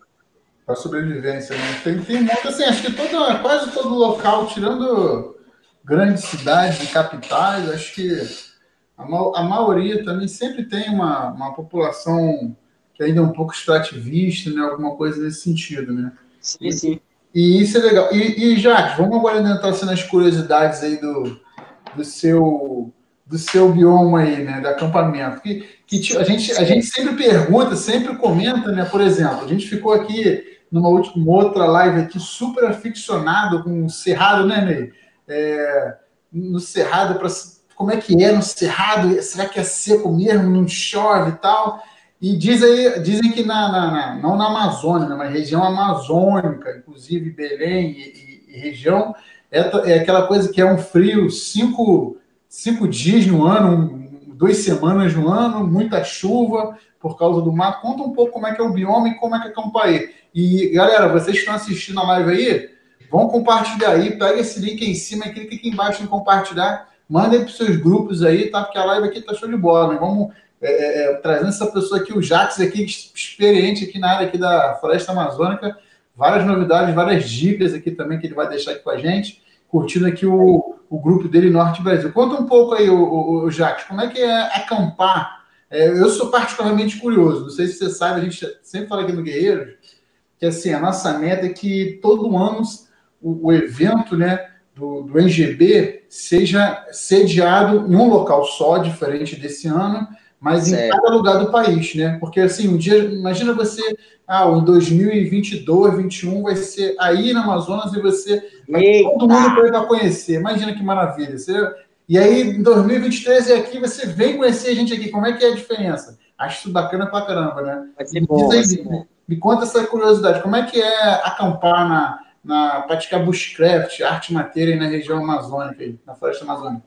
Para sobrevivência, né? Tem, tem muito, assim, acho que todo, quase todo local, tirando grandes cidades e capitais, acho que a, a maioria também sempre tem uma, uma população que ainda é um pouco extrativista, né? Alguma coisa nesse sentido, né? Sim, sim. E isso é legal. E, e Jacques, vamos agora entrar assim, nas curiosidades aí do, do seu do seu bioma aí, né, do acampamento. Que, que a, gente, a gente sempre pergunta, sempre comenta, né? Por exemplo, a gente ficou aqui numa última outra live aqui super aficionado com o Cerrado, né, Ney? É, no Cerrado, pra, como é que é no Cerrado? Será que é seco mesmo? Não chove e tal? E diz aí, dizem que na, na, na, não na Amazônia, né, mas região amazônica, inclusive Belém e, e, e região, é, é, aquela coisa que é um frio cinco, cinco dias no ano, um, duas semanas no ano, muita chuva por causa do mato. Conta um pouco como é que é o bioma e como é que é Campaí. E, galera, vocês que estão assistindo a live aí, vão compartilhar aí, pega esse link aí em cima e clica aqui embaixo em compartilhar. Mandem para os seus grupos aí, tá? Porque a live aqui tá show de bola, né? Vamos é, é, é, trazendo essa pessoa aqui, o Jax, aqui, experiente aqui na área aqui da Floresta Amazônica, várias novidades, várias dicas aqui também que ele vai deixar aqui com a gente, curtindo aqui o, o grupo dele Norte Brasil. Conta um pouco aí, o, o, o Jax, como é que é acampar? É, eu sou particularmente curioso, não sei se você sabe, a gente sempre fala aqui no Guerreiros, que assim, a nossa meta é que todo ano o, o evento, né, do, do NGB seja sediado em um local só, diferente desse ano, mas certo. em cada lugar do país, né? Porque assim, um dia, imagina você, ah, em 2022, 2021 vai ser aí na Amazonas e você vai todo mundo para conhecer. Imagina que maravilha. Você, e aí, em 2023 é aqui, você vem conhecer a gente aqui. Como é que é a diferença? Acho isso bacana pra caramba, né? Vai ser bom, aí, vai ser bom. Me conta essa curiosidade. Como é que é acampar na, na praticar bushcraft, arte matéria na região amazônica, na floresta amazônica?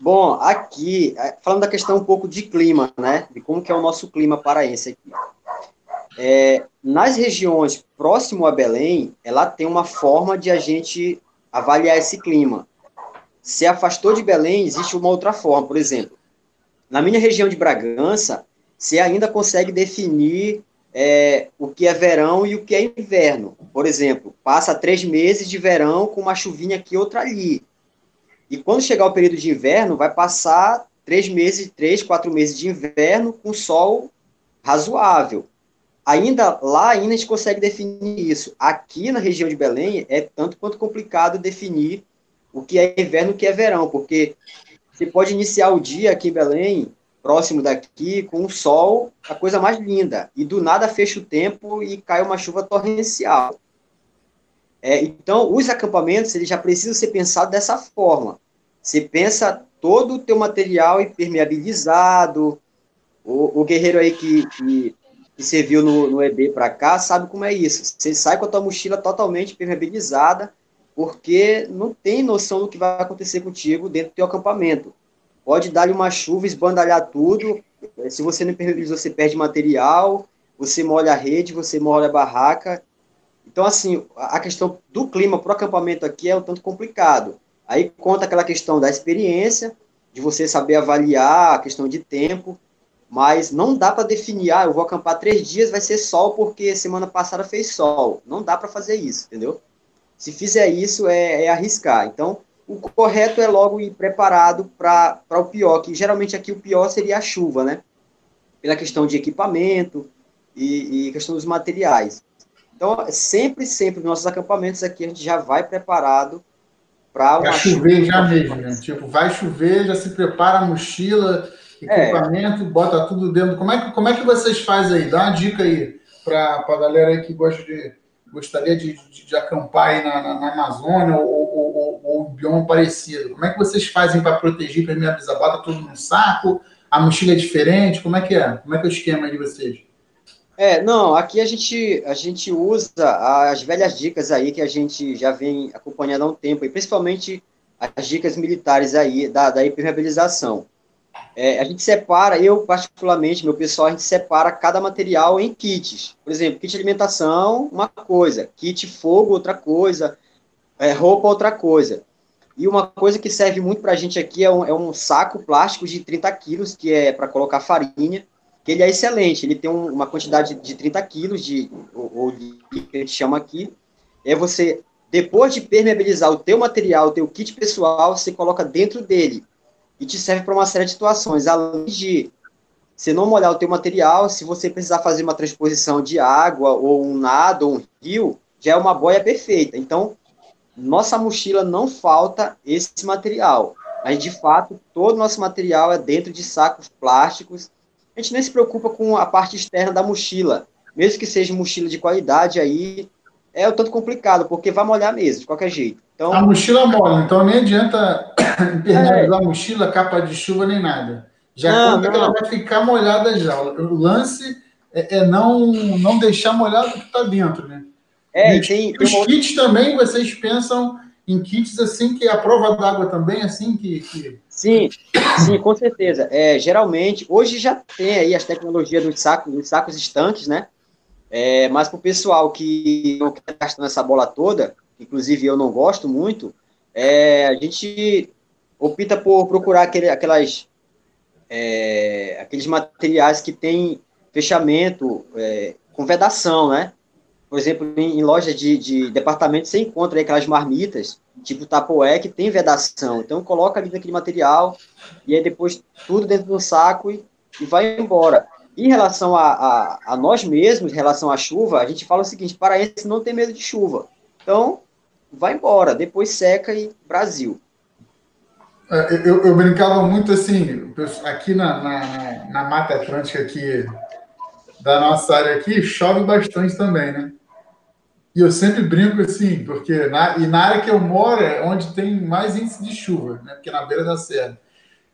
Bom, aqui, é, falando da questão um pouco de clima, né? De como que é o nosso clima paraense aqui. É, nas regiões próximo a Belém, ela tem uma forma de a gente avaliar esse clima. Se afastou de Belém, existe uma outra forma. Por exemplo, na minha região de Bragança, você ainda consegue definir é, o que é verão e o que é inverno. Por exemplo, passa três meses de verão com uma chuvinha aqui outra ali. E quando chegar o período de inverno, vai passar três meses, três, quatro meses de inverno com sol razoável. Ainda lá, ainda a gente consegue definir isso. Aqui na região de Belém é tanto quanto complicado definir o que é inverno e o que é verão, porque você pode iniciar o dia aqui em Belém, próximo daqui, com o sol, a coisa mais linda, e do nada fecha o tempo e cai uma chuva torrencial. É, então, os acampamentos eles já precisam ser pensados dessa forma. Você pensa todo o teu material impermeabilizado, O, o guerreiro aí que, que, que serviu no, no EB para cá sabe como é isso. Você sai com a tua mochila totalmente permeabilizada, porque não tem noção do que vai acontecer contigo dentro do teu acampamento. Pode dar-lhe uma chuva, esbandalhar tudo. Se você não impermeabilizou, você perde material, você molha a rede, você molha a barraca. Então, assim, a questão do clima para o acampamento aqui é um tanto complicado. Aí conta aquela questão da experiência, de você saber avaliar a questão de tempo, mas não dá para definir, ah, eu vou acampar três dias, vai ser sol porque semana passada fez sol. Não dá para fazer isso, entendeu? Se fizer isso, é, é, arriscar. Então, o correto é logo ir preparado para o pior, que geralmente aqui o pior seria a chuva, né? Pela questão de equipamento e, e questão dos materiais. Então, sempre, sempre, nos nossos acampamentos aqui, a gente já vai preparado para uma. Chover chuva. já mesmo, né? Tipo, vai chover, já se prepara a mochila é. equipamento, é. bota tudo dentro. Como é que, como é que vocês fazem aí? Dá uma dica aí para a galera aí que gosta de, gostaria de, de, de acampar aí na, na, na Amazônia ou, ou, ou, ou, bioma parecido. Como é que vocês fazem para proteger, permeabilizar? Bota tudo no saco? A mochila é diferente? Como é que é? Como é que é o esquema de vocês? É, não, aqui a gente, a gente usa as velhas dicas aí que a gente já vem acompanhando há um tempo, e principalmente as dicas militares aí da, da impermeabilização. É, a gente separa, eu particularmente, meu pessoal, a gente separa cada material em kits. Por exemplo, kit alimentação, uma coisa, kit fogo, outra coisa, é, roupa, outra coisa. E uma coisa que serve muito para a gente aqui é um, é um, saco plástico de 30 quilos, que é para colocar farinha, que ele é excelente, ele tem um, uma quantidade de 30 quilos, de, ou de, que a gente chama aqui, é você, depois de permeabilizar o teu material, o teu kit pessoal, você coloca dentro dele e te serve para uma série de situações, além de você não molhar o teu material, se você precisar fazer uma transposição de água, ou um nado, ou um rio, já é uma boia perfeita. Então, nossa mochila não falta esse material. Mas, de fato, todo o nosso material é dentro de sacos plásticos. A gente nem se preocupa com a parte externa da mochila. Mesmo que seja mochila de qualidade, aí é um tanto complicado, porque vai molhar mesmo, de qualquer jeito. Então, a mochila molha, então nem adianta impermeabilizar é. a mochila, capa de chuva, nem nada. Já não, conta não. que ela vai ficar molhada já. O lance é, é não, não deixar molhado o que está dentro, né? É, e tem, os tem kits outra... também, vocês pensam em kits assim, que é a prova d'água também, assim, que, que... Sim, sim, com certeza. É, geralmente, hoje já tem aí as tecnologias dos sacos, dos sacos estanques, né? É, mas para o pessoal que não está gastando essa bola toda, inclusive eu não gosto muito, é, a gente opta por procurar aquele, aquelas, é, aqueles materiais que têm fechamento é, com vedação, né? Por exemplo, em, em lojas de, de departamento você encontra aquelas marmitas, tipo tapoé, que tem vedação. Então coloca ali naquele material e aí depois tudo dentro do saco e, e vai embora. Em relação a, a, a, nós mesmos, em relação à chuva, a gente fala o seguinte, paraense não tem medo de chuva. Então, vai embora, depois seca e Brasil. É, eu, eu brincava muito assim, aqui na, na, na, Mata Atlântica aqui, da nossa área aqui, chove bastante também, né? E eu sempre brinco assim, porque na, e na área que eu moro é onde tem mais índice de chuva, né? Porque é na beira da serra.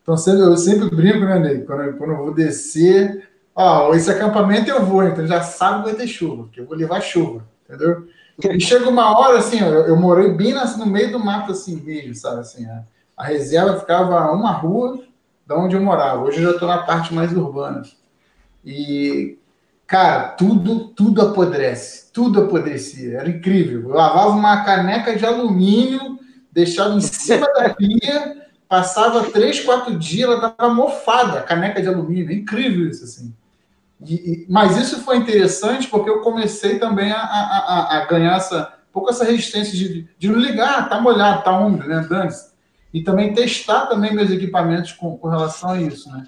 Então sempre, eu sempre brinco, né, Ney? Quando, quando eu vou descer, ó, esse acampamento eu vou, então já sabe que vai ter chuva, porque eu vou levar chuva, entendeu? E chega uma hora, assim, eu, eu morei bem no meio do mato, assim, mesmo, sabe? Assim, a, a reserva ficava uma rua da onde eu morava. Hoje eu já estou na parte mais urbana. E, cara, tudo, tudo apodrece. Tudo apodrecia. Era incrível. Eu lavava uma caneca de alumínio, deixava em cima da pia, passava três, quatro dias, ela estava mofada, a caneca de alumínio. É incrível isso, assim. E, mas isso foi interessante porque eu comecei também a, a, a ganhar essa, um pouco essa resistência de, de ligar, tá molhado, tá úmido, né? dane E também testar também meus equipamentos com, com relação a isso, né?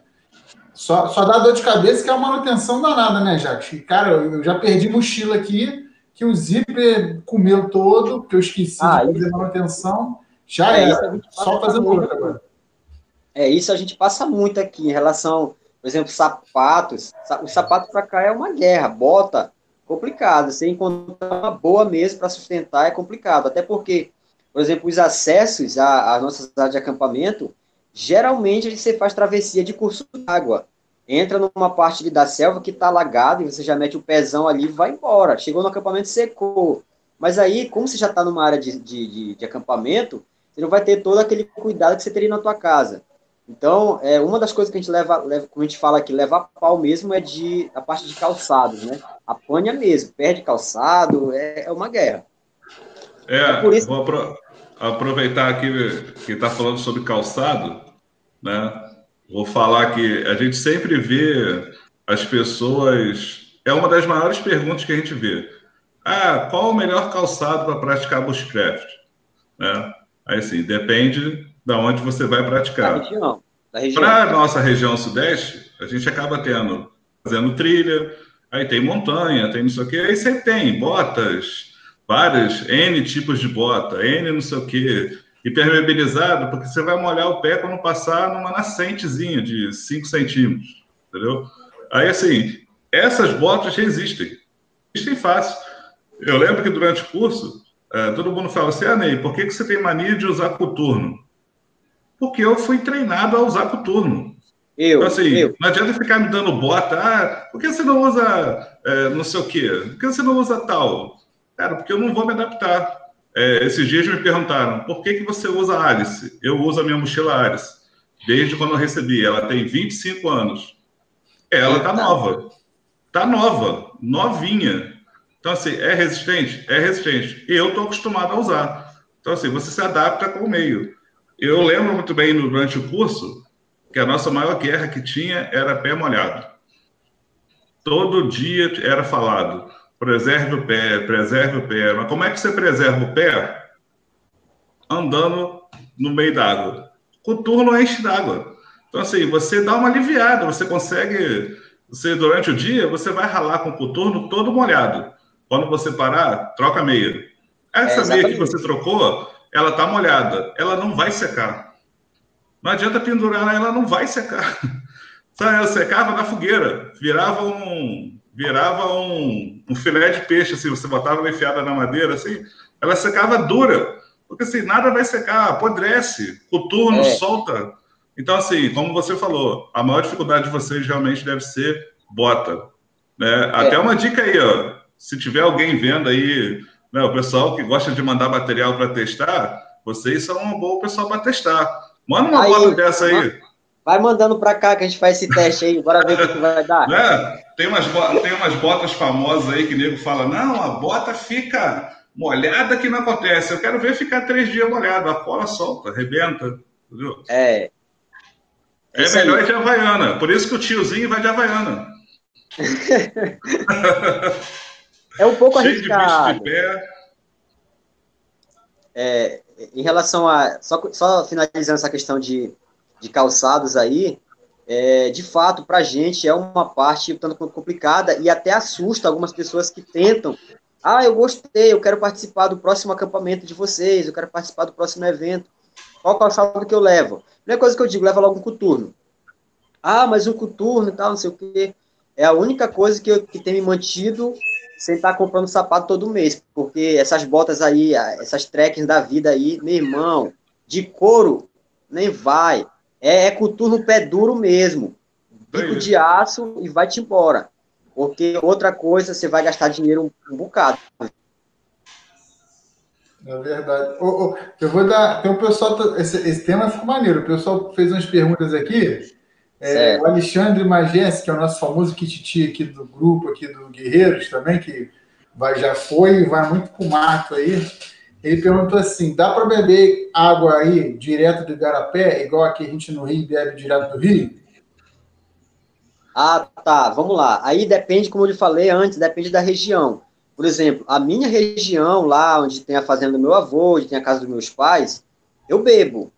Só, só dá dor de cabeça que é uma manutenção danada, né, Jacques? Cara, eu, já perdi mochila aqui, que o zíper comeu todo, que eu esqueci ah, de fazer isso... manutenção. Já é, é só fazer outra agora. É, isso a gente passa muito aqui em relação por exemplo, sapatos. O sapato para cá é uma guerra. Bota, complicado. Você encontrar uma boa mesa para sustentar é complicado. Até porque, por exemplo, os acessos às nossas áreas de acampamento, geralmente você faz travessia de curso d'água. entra numa parte da selva que está alagada e você já mete o pezão ali e vai embora. Chegou no acampamento, secou. Mas aí, como você já está numa área de, de, de, acampamento, você não vai ter todo aquele cuidado que você teria na tua casa. Então, é, uma das coisas que a gente leva, leva, como a gente fala aqui, levar pau mesmo é de a parte de calçados, né? Apanha mesmo, perde calçado, é, é uma guerra. É, é por isso... vou apro aproveitar aqui que está falando sobre calçado, né? Vou falar que a gente sempre vê as pessoas. É uma das maiores perguntas que a gente vê. Ah, qual o melhor calçado para praticar bushcraft? Né? Aí sim, depende de onde você vai praticar. Para a nossa região sudeste, a gente acaba tendo, fazendo trilha, aí tem montanha, tem não sei o quê, aí você tem botas, várias, N tipos de bota, N não sei o quê, impermeabilizado, porque você vai molhar o pé quando passar numa nascentezinha de 5 centímetros, entendeu? Aí, assim, essas botas resistem. Resistem fácil. Eu lembro que durante o curso, é, todo mundo fala assim, ah, Ney, por que, que você tem mania de usar coturno? Porque eu fui treinado a usar coturno. Eu, então, assim, eu. não adianta ficar me dando bota, ah, por que você não usa é, não sei o quê? Por que você não usa tal? Cara, porque eu não vou me adaptar. É, esses dias me perguntaram por que, que você usa Alice? Eu uso a minha mochila Alice desde quando eu recebi. Ela tem 25 anos. Ela tá nova. Tá nova, novinha. Então, assim, é resistente? É resistente. E eu tô acostumado a usar. Então, assim, você se adapta com o meio. Eu lembro muito bem durante o curso que a nossa maior guerra que tinha era pé molhado. Todo dia era falado Preserve o pé, preserve o pé. Mas como é que você preserva o pé? Andando no meio d'água. Coturno enche d'água. Então, assim, você dá uma aliviada, você consegue. Você, durante o dia, você vai ralar com o coturno todo molhado. Quando você parar, troca a meia. Essa é, meia que você trocou, ela tá molhada. Ela não vai secar. Não adianta pendurar, ela não vai secar. Ela secava na fogueira, virava um, virava um, um filé de peixe, assim, você botava ela enfiada na madeira, assim, ela secava dura, porque assim, nada vai secar, apodrece, coturno, é. solta. Então, assim, como você falou, a maior dificuldade de vocês realmente deve ser bota. Né? Até é. uma dica aí, ó, se tiver alguém vendo aí, né, o pessoal que gosta de mandar material para testar, vocês são um bom pessoal para testar. Manda uma aí, bota dessa aí. Vai mandando para cá que a gente faz esse teste aí, bora ver o que vai dar. Né? Tem, umas, tem umas botas famosas aí que o nego fala: não, a bota fica molhada que não acontece. Eu quero ver ficar três dias molhado, a cola solta, arrebenta. Entendeu? É. É, melhor ir de Havaiana. Por isso que o tiozinho vai de Havaiana. é um pouco Cheio arriscado. De de pé. É, em relação a. Só, só finalizando essa questão de de calçados aí, é, de fato, para a gente é uma parte tanto complicada e até assusta algumas pessoas que tentam. Ah, eu gostei, eu quero participar do próximo acampamento de vocês, eu quero participar do próximo evento. Qual calçado que eu levo? Primeira coisa que eu digo, leva logo um coturno. Ah, mas um coturno e tal, não sei o quê. É a única coisa que, eu, que tem me mantido sem estar comprando sapato todo mês. Porque essas botas aí, essas trekkings da vida aí, meu irmão, de couro, nem vai. É, é coturno pé duro mesmo. Bico de aço e vai-te embora. Porque outra coisa, você vai gastar dinheiro um, um bocado. É verdade. Oh, oh, eu vou dar. Tem um pessoal. Esse, esse tema ficou maneiro. O pessoal fez umas perguntas aqui. É, o Alexandre Magés, que é o nosso famoso kititi aqui do grupo, aqui do Guerreiros também, que vai, já foi e vai muito com mato aí. Ele perguntou assim: dá para beber água aí direto do Igarapé, igual aqui a gente no Rio bebe direto do Rio? Ah, tá. Vamos lá. Aí depende, como eu falei antes, depende da região. Por exemplo, a minha região, lá onde tem a fazenda do meu avô, onde tem a casa dos meus pais, eu bebo.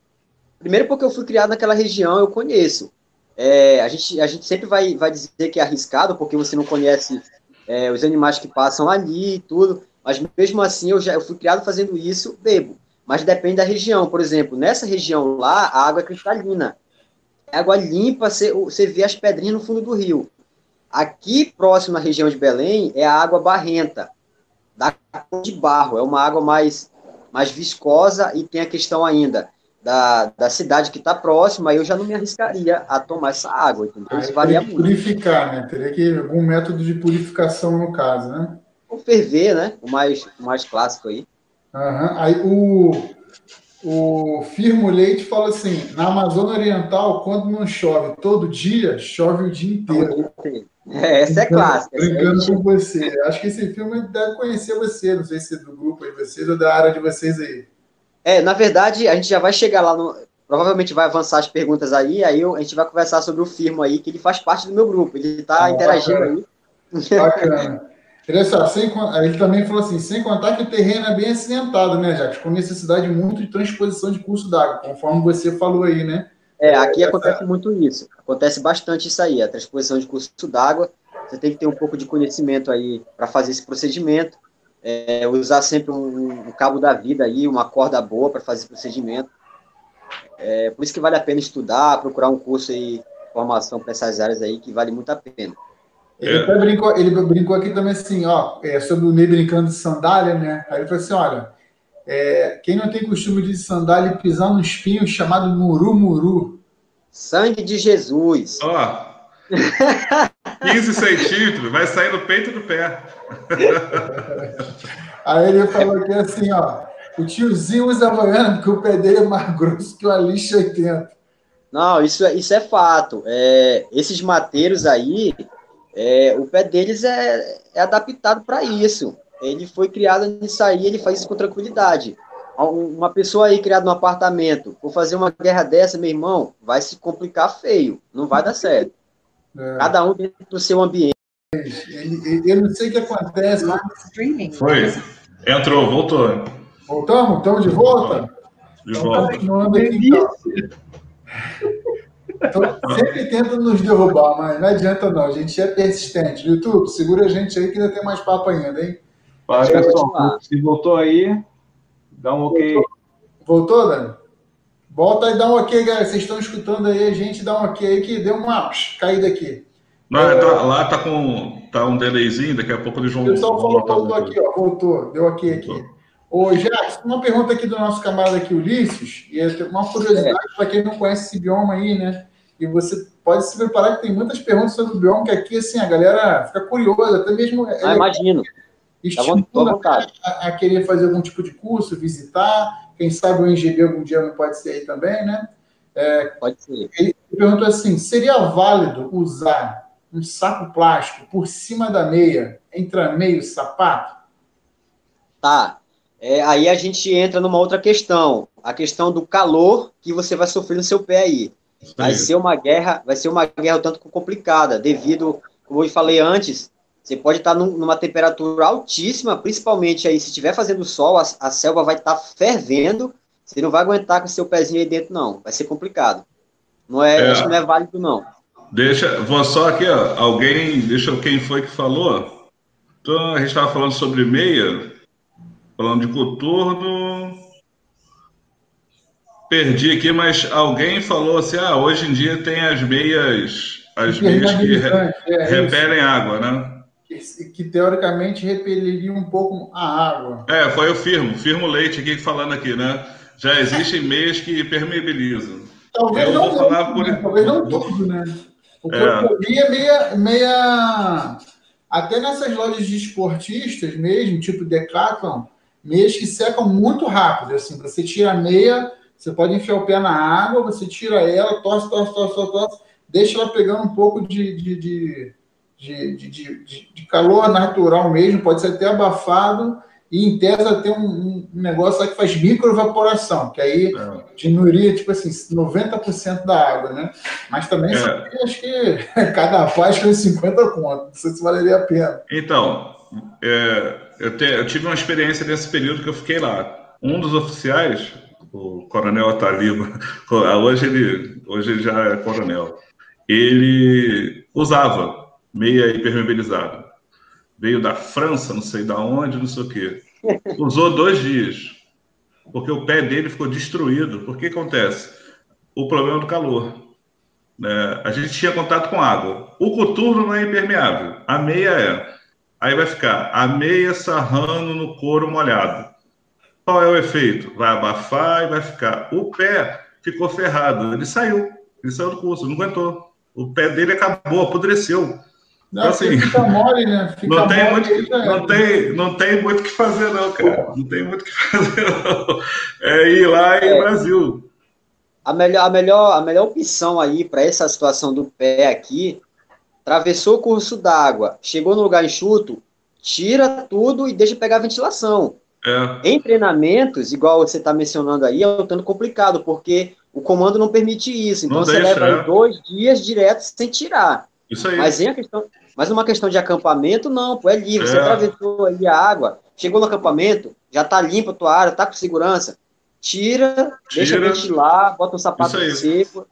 Primeiro porque eu fui criado naquela região, eu conheço. É, a, gente, a gente sempre vai, vai dizer que é arriscado, porque você não conhece é, os animais que passam ali e tudo. Mas mesmo assim, eu já eu fui criado fazendo isso, bebo. Mas depende da região. Por exemplo, nessa região lá, a água é cristalina. É água limpa, você, você vê as pedrinhas no fundo do rio. Aqui, próximo à região de Belém, é a água barrenta, da cor de barro. É uma água mais, mais viscosa e tem a questão ainda da, da cidade que está próxima, eu já não me arriscaria a tomar essa água. Então, isso varia muito. Purificar, né? Teria que algum método de purificação no caso, né? Ou ferver, né? O mais, o mais clássico aí. Uhum. Aí o, o Firmo Leite fala assim: na Amazônia Oriental, quando não chove todo dia, chove o dia inteiro. É, essa é clássica. Brincando com você. Acho que esse filme deve conhecer você, não sei se é do grupo de vocês ou da área de vocês aí. É, na verdade, a gente já vai chegar lá no. Provavelmente vai avançar as perguntas aí, aí a gente vai conversar sobre o Firmo aí, que ele faz parte do meu grupo, ele está ah, interagindo bacana. aí. Bacana. Só, sem, ele também falou assim, sem contar que o terreno é bem acidentado, né, Jacques? Com necessidade muito de transposição de curso d'água, conforme você falou aí, né? É, aqui acontece muito isso. Acontece bastante isso aí, a transposição de curso d'água. Você tem que ter um pouco de conhecimento aí para fazer esse procedimento. É, usar sempre um, um, cabo da vida aí, uma corda boa para fazer esse procedimento. É, por isso que vale a pena estudar, procurar um curso aí, formação para essas áreas aí, que vale muito a pena. Ele, é. brincou, ele brincou aqui também assim, ó, é, sobre o Ney brincando de sandália, né? Aí ele falou assim: olha, é, quem não tem costume de sandália pisar no espinho chamado muru-muru. Sangue de Jesus. Ó, 15 centímetros, vai sair no peito do pé. Aí ele falou aqui assim, ó, o tiozinho usa havaiana porque o pé dele é mais grosso que o Alice 80. Não, isso, é, isso é fato. É, esses mateiros aí, é, o pé deles é, é adaptado para isso. Ele foi criado nisso aí, ele faz isso com tranquilidade. Uma pessoa aí criada num apartamento, por fazer uma guerra dessa, meu irmão, vai se complicar feio, não vai dar certo. É. Cada um dentro do seu ambiente. Eu não sei o que acontece. Foi. Entrou, voltou. Voltamos? Estamos de volta? De volta. Então, aqui, então. Então, sempre tenta nos derrubar, mas não adianta não. A gente é persistente. YouTube, segura a gente aí que ainda tem mais papo ainda, hein? Fala, pessoal. Se voltou aí, dá um ok. Voltou, voltou Dani? Volta e dá um ok, galera. Vocês estão escutando aí, a gente dá um ok aí que deu uma caída aqui. Não, é, tá, lá tá com tá um delayzinho, daqui a pouco eles vão. O pessoal falou, voltou aqui, ó, voltou, deu ok aqui. Ô, Jackson, uma pergunta aqui do nosso camarada aqui, Ulisses, e é uma curiosidade é. para quem não conhece esse bioma aí, né? E você pode se preparar que tem muitas perguntas sobre o bioma que aqui, assim, a galera fica curiosa, até mesmo... Ah, imagino. Estimula a, a, querer fazer algum tipo de curso, visitar, quem sabe o NGB algum dia não pode ser aí também, né? É, pode ser. Ele perguntou assim, seria válido usar um saco plástico por cima da meia, entre a meia e o sapato? Tá. É, aí a gente entra numa outra questão, a questão do calor que você vai sofrer no seu pé aí. Vai ser uma guerra, vai ser uma guerra tanto complicada, devido, como eu falei antes, você pode estar numa temperatura altíssima, principalmente aí se estiver fazendo sol, a, a selva vai estar fervendo, você não vai aguentar com seu pezinho aí dentro não, vai ser complicado. Não é, é. não é válido não. Deixa, vou só aqui, ó, alguém, deixa quem foi que falou. Então a gente estava falando sobre meia, falando de coturno, perdi aqui, mas alguém falou assim: ah, hoje em dia tem as meias, as meias que re, é, repelem água, né? Que, que, teoricamente repeliria um pouco a água. É, foi o Firmo, Firmo Leite aqui falando aqui, né? Já existem meias que permeabilizam. Talvez Eu não, falar por... né? talvez não tudo, né? O é. é meia, meia. Até nessas lojas de esportistas mesmo, tipo Decathlon, meias que secam muito rápido. Assim, você tira a meia, você pode enfiar o pé na água, você tira ela, torce, torce, torce, torce, deixa ela pegando um pouco de, de, de, de, calor natural mesmo, pode ser até abafado, e em tese tem um, negócio lá que faz microevaporação, que aí é. diminuiria, tipo assim, 90% da água, né? Mas também é. acho que cada pasta é 50 conto, não sei se valeria a pena. Então, é, eu, eu tive uma experiência nesse período que eu fiquei lá. Um dos oficiais o coronel Ataliba, hoje ele, hoje ele já é coronel, ele usava meia impermeabilizada. Veio da França, não sei da onde, não sei o quê. Usou dois dias, porque o pé dele ficou destruído. Por que acontece? O problema do calor. Né? A gente tinha contato com água. O coturno não é impermeável, a meia é. Aí vai ficar a meia sarrando no couro molhado. Qual é o efeito? Vai abafar e vai ficar. O pé ficou ferrado, ele saiu, ele saiu do curso, não aguentou. O pé dele acabou, apodreceu. Não, então, assim, fica mole, né? Fica não, tem muito, não, tem, não tem muito o que fazer, não, cara. Não tem muito o que fazer, não. É ir lá em é. Brasil. A melhor, a, melhor, a melhor opção aí para essa situação do pé aqui, atravessou o curso d'água, chegou no lugar enxuto, tira tudo e deixa pegar a ventilação. É. Em treinamentos, igual você está mencionando aí, é um tanto complicado, porque o comando não permite isso. Então não você deixa, leva é. dois dias direto sem tirar. Isso aí. Mas, em a questão, mas uma questão de acampamento, não, pô, é livre. É. Você atravessou ali a água, chegou no acampamento, já tá limpa a tua área, tá com segurança. Tira, Tira. deixa ventilar, bota um sapato seco.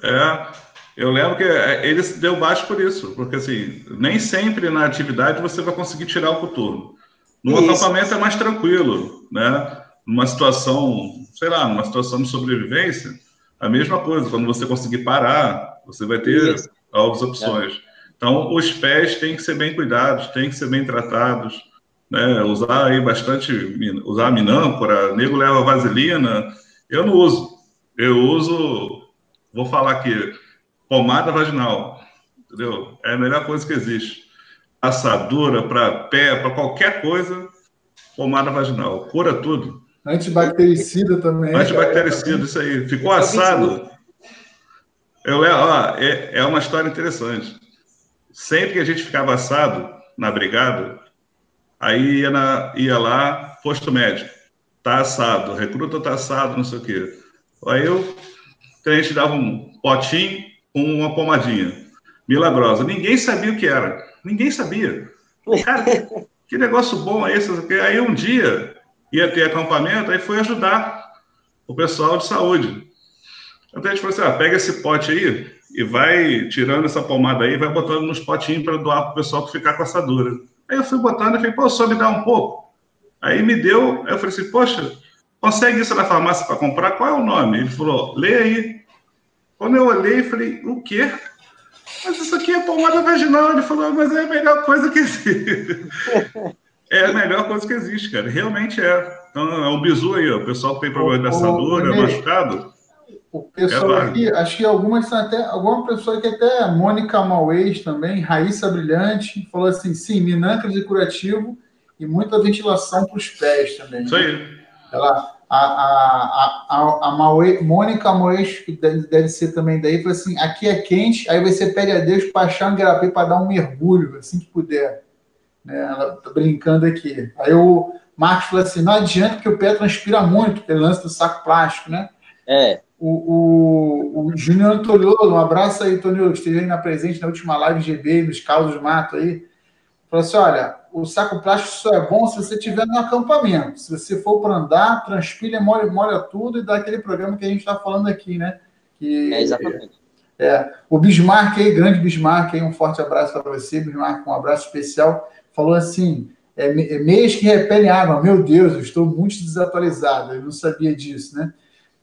É, eu lembro que é, ele deu baixo por isso, porque assim, nem sempre na atividade você vai conseguir tirar o coturno. No isso. acampamento é mais tranquilo, né? Numa situação, sei lá, numa situação de sobrevivência, a mesma coisa. Quando você conseguir parar, você vai ter isso. novas opções. É. Então, os pés têm que ser bem cuidados, têm que ser bem tratados, né? Usar aí bastante, usar minâncora, nego leva vaselina. Eu não uso. Eu uso, vou falar aqui, pomada vaginal, entendeu? É a melhor coisa que existe. Assadura para pé, para qualquer coisa, pomada vaginal. Cura tudo. Antibactericida também. Antibactericida, isso aí. Ficou assado. Eu, ó, é, é uma história interessante. Sempre que a gente ficava assado na brigada, aí ia, na, ia lá, posto médico. Tá assado, recruta tá assado, não sei o quê. Aí eu, a gente dava um potinho, com uma pomadinha milagrosa. Ninguém sabia o que era. Ninguém sabia. Cara, que negócio bom é esse? Aí um dia ia ter acampamento, aí foi ajudar o pessoal de saúde. Então a gente falou assim: ah, pega esse pote aí e vai tirando essa pomada aí, vai botando nos potinhos para doar para o pessoal que ficar com assadura. Aí eu fui botando e falei, pô, só me dá um pouco. Aí me deu, aí eu falei assim, poxa, consegue isso na farmácia para comprar? Qual é o nome? Ele falou, lê aí. Quando eu olhei, falei, o quê? Mas isso aqui é pomada vaginal. Ele falou, mas é a melhor coisa que existe. é a melhor coisa que existe, cara. Realmente é. Então, é um bizu aí, ó. O pessoal que tem problema de assadura, machucado. O pessoal é aqui, acho que algumas são até, alguma pessoa que até, Mônica Mauês também, Raíssa Brilhante, falou assim, sim, minâncra de curativo e muita ventilação para os pés também. Isso aí. Ela, a, a, a, a Maue, Mônica Moes, que deve, deve, ser também daí, falou assim: aqui é quente, aí você pede a Deus para achar um garapé para dar um mergulho, assim que puder. Né? Ela tá brincando aqui. Aí o Marcos falou assim: não adianta que o pé transpira muito, aquele lance do saco plástico, né? É. O, o, o Júnior Antoniolo, um abraço aí, Toniolo, que esteve aí na presente na última live GB, nos Causos do Mato aí. Falou assim: olha, o saco plástico só é bom se você estiver no acampamento. Se você for para andar, transpilha, molha, molha tudo e dá aquele programa que a gente está falando aqui, né? Que, é, exatamente. É, o Bismarck aí, grande Bismarck aí, um forte abraço para você, Bismarck, um abraço especial. Falou assim: é, é meias que repelem água. Meu Deus, eu estou muito desatualizado, eu não sabia disso, né?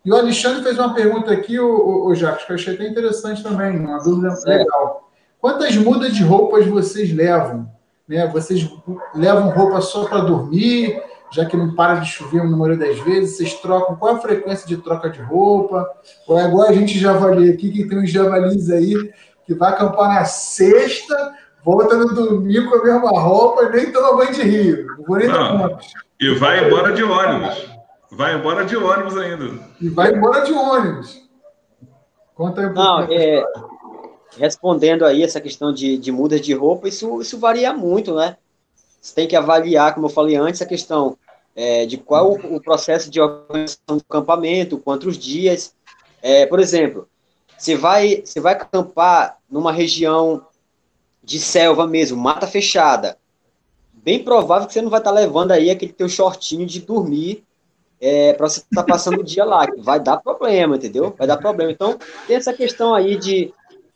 E o Alexandre fez uma pergunta aqui, o, o, o Jacques, que eu achei até interessante também, uma dúvida legal. Quantas mudas de roupas vocês levam? Né? Vocês levam roupa só para dormir, já que não para de chover no número das vezes, vocês trocam, qual a frequência de troca de roupa? Ou é igual a gente javali aqui, que tem uns javalis aí, que vai acampar na sexta, volta no domingo com a mesma roupa e nem toma banho de rio. Não vou nem não, E vai embora de ônibus. Vai embora de ônibus ainda. E vai embora de ônibus. Conta aí um Não, é, respondendo aí essa questão de, de mudas de roupa, isso, isso varia muito, né? Você tem que avaliar, como eu falei antes, a questão é, de qual o, o, processo de organização do acampamento, quantos dias. É, por exemplo, você vai, você vai acampar numa região de selva mesmo, mata fechada. Bem provável que você não vai estar levando aí aquele teu shortinho de dormir é, para você estar passando o dia lá, que vai dar problema, entendeu? Vai dar problema. Então, tem essa questão aí de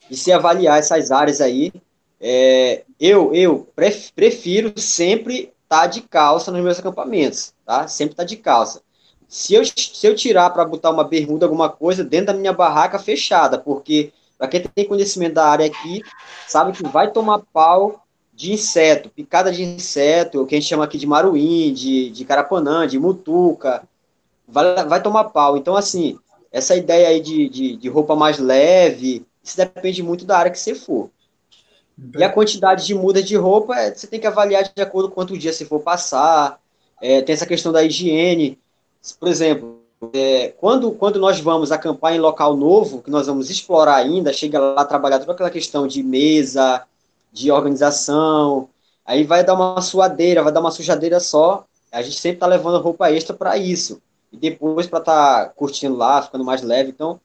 de se avaliar essas áreas aí. É, eu, eu prefiro sempre estar tá de calça nos meus acampamentos, tá? Sempre estar tá de calça. Se eu, se eu tirar para botar uma bermuda, alguma coisa, dentro da minha barraca fechada, porque para quem tem conhecimento da área aqui, sabe que vai tomar pau de inseto, picada de inseto, o que a gente chama aqui de maruim, de, de carapanã, de mutuca, vai, vai tomar pau. Então, assim, essa ideia aí de, de, de roupa mais leve, isso depende muito da área que você for. E a quantidade de muda de roupa, é, você tem que avaliar de acordo com quanto dia você for passar. É, tem essa questão da higiene. Por exemplo, é, quando, quando nós vamos acampar em local novo, que nós vamos explorar ainda, chega lá trabalhar toda aquela questão de mesa, de organização, aí vai dar uma suadeira, vai dar uma sujadeira só. A gente sempre está levando roupa extra para isso. E depois para estar tá curtindo lá, ficando mais leve. Então,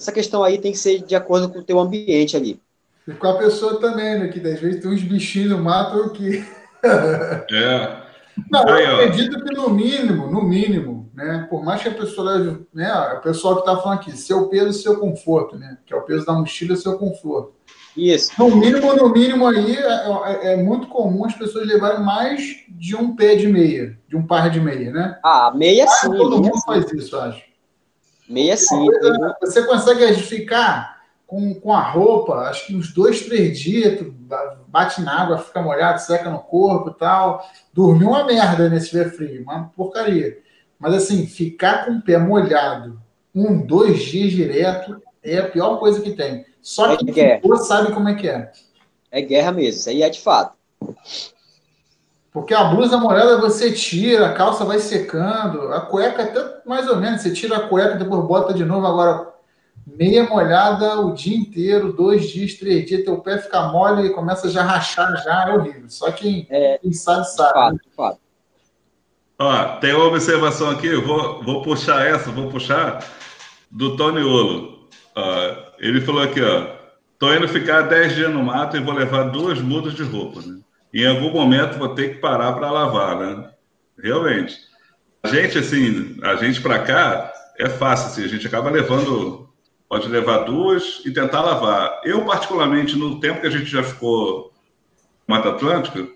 essa questão aí tem que ser de acordo com o teu ambiente ali. E com a pessoa também, né? Que às vezes tem uns bichinhos no mato que. é. Não, eu acredito que no mínimo, no mínimo, né? Por mais que a pessoa leve, né? O pessoal que está falando aqui, seu peso e seu conforto, né? Que é o peso da mochila e seu conforto. Isso. No mínimo, no mínimo aí, é, é, é, muito comum as pessoas levarem mais de um pé de meia, de um par de meia, né? Ah, meia sim. Todo mundo sim. faz isso, acho. Meia sim. Você consegue ficar com, com a roupa, acho que uns dois, três dias, tu bate na água, fica molhado, seca no corpo e tal. Dormir uma merda nesse ver frio, uma porcaria. Mas assim, ficar com o pé molhado um, dois dias direto é a pior coisa que tem. Só é que quem sabe como é que é. É guerra mesmo, isso aí é de fato. Porque a blusa molhada você tira, a calça vai secando, a cueca até mais ou menos, você tira a cueca, depois bota de novo. Agora, meia molhada o dia inteiro, dois dias, três dias, teu pé fica mole e começa já a rachar, já é horrível. Só quem, é, quem sabe, sabe. Fato, fato. Ó, tem uma observação aqui, vou, vou puxar essa, vou puxar do Tony Olo. Uh, ele falou aqui, ó. Tô indo ficar 10 dias no mato e vou levar duas mudas de roupa, né? Em algum momento vou ter que parar para lavar, né? Realmente. A gente, assim, a gente para cá é fácil, assim, a gente acaba levando, pode levar duas e tentar lavar. Eu, particularmente, no tempo que a gente já ficou no Mata Atlântica,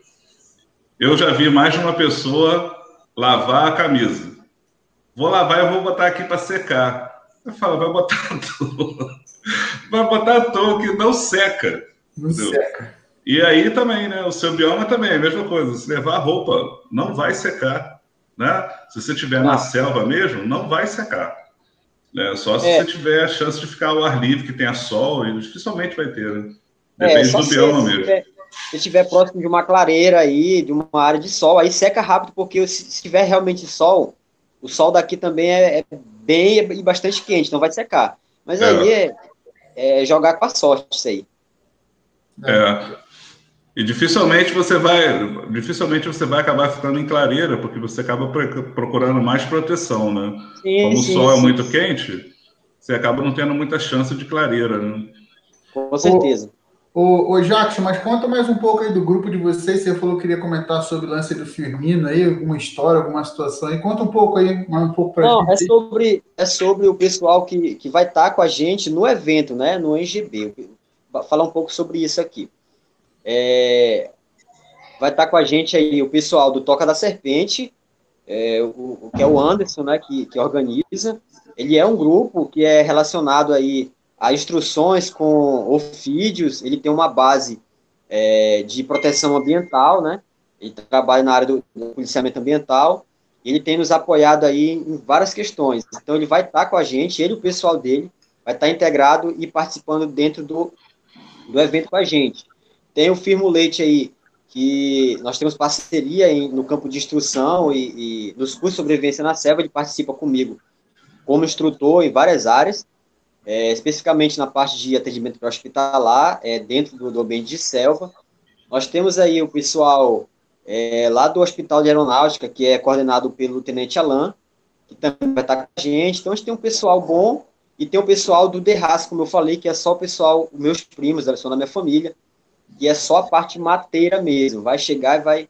eu já vi mais de uma pessoa lavar a camisa. Vou lavar e vou botar aqui para secar. Eu falo, vai botar à toa. Vai botar à toa que não seca. Não entendeu? seca. E aí também, né? O seu bioma também é a mesma coisa. Se levar a roupa, não vai secar. Né? Se você estiver na selva mesmo, não vai secar. Né? Só se é. você tiver a chance de ficar ao ar livre, que tenha sol, e dificilmente vai ter. Né? É, Depende é, do bioma se mesmo. Tiver, se estiver próximo de uma clareira aí, de uma área de sol, aí seca rápido, porque se, tiver realmente sol, o sol daqui também é, é bem e bastante quente, não vai secar. Mas é. aí é, é, jogar com a sorte isso aí. É. E dificilmente você vai, dificilmente você vai acabar ficando em clareira, porque você acaba procurando mais proteção, né? Sim, Como sim, o sol é sim. é muito quente, você acaba não tendo muita chance de clareira, né? Com certeza. Ô, ô Jackson, mas conta mais um pouco aí do grupo de vocês. Você falou que queria comentar sobre o lance do Firmino aí, alguma história, alguma situação aí. Conta um pouco aí, um pouco para Não, gente. é sobre, é sobre o pessoal que, que vai estar tá com a gente no evento, né? No NGB. Vou falar um pouco sobre isso aqui. É, vai estar tá com a gente aí o pessoal do Toca da Serpente, é, o, que é o Anderson, né? Que, que organiza. Ele é um grupo que é relacionado aí a instruções com ofídeos, ele tem uma base é, de proteção ambiental, né? Ele trabalha na área do, do, policiamento ambiental, ele tem nos apoiado aí em várias questões. Então ele vai estar com a gente, ele e o pessoal dele vai estar integrado e participando dentro do, do evento com a gente. Tem o Firmo Leite aí, que nós temos parceria em, no campo de instrução e, e nos cursos de sobrevivência na selva, ele participa comigo como instrutor em várias áreas é, especificamente na parte de atendimento hospitalar, é, dentro do, do, ambiente de selva. Nós temos aí o pessoal é, lá do Hospital de Aeronáutica, que é coordenado pelo Tenente Alain, que também vai estar com a gente. Então, a gente tem um pessoal bom e tem o pessoal do Derras, como eu falei, que é só o pessoal, meus primos, são da minha família, que é só a parte mateira mesmo. Vai chegar e vai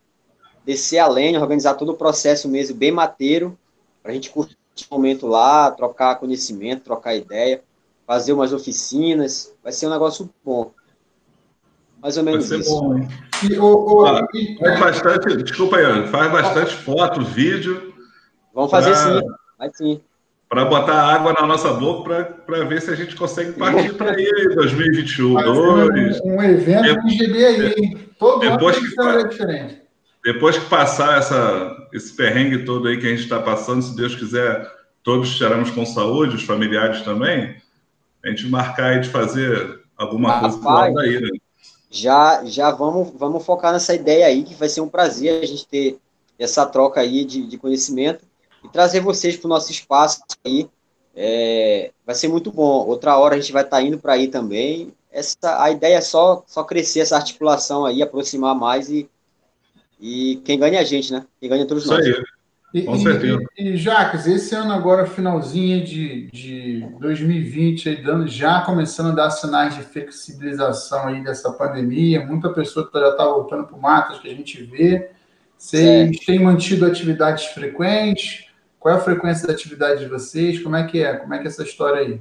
descer a lenha, organizar todo o processo mesmo, bem mateiro, para a gente curtir o momento lá, trocar conhecimento, trocar ideia fazer umas oficinas, vai ser um negócio bom. Mais ou menos isso. Bom, e, o, o, ah, faz bastante, desculpa aí, faz bastante foto, vídeo. Vamos fazer pra, sim, vai sim. Para botar água na nossa boca para ver se a gente consegue partir para aí em 2021. Dois. Um, um evento de, GB aí, Todo depois que, que diferente. Depois que passar essa, esse perrengue todo aí que a gente está passando, se Deus quiser, todos estaremos com saúde, os familiares também, a gente marcar aí de fazer alguma Rapaz, coisa lado aí, né? Já, já vamos, vamos focar nessa ideia aí, que vai ser um prazer a gente ter essa troca aí de, de conhecimento e trazer vocês para o nosso espaço aí. É, vai ser muito bom. Outra hora a gente vai estar tá indo para aí também. Essa, a ideia é só, só crescer essa articulação aí, aproximar mais e, e quem ganha é a gente, né? Quem ganha é todos Isso nós. Aí. E, Com certeza. E, e, Jacques, esse ano agora, finalzinho de, de 2020, aí, dando, já começando a dar sinais de flexibilização aí dessa pandemia, muita pessoa já está voltando para o mato, que a gente vê. Vocês têm mantido atividades frequentes? Qual é a frequência da atividade de vocês? Como é que é? Como é que é essa história aí?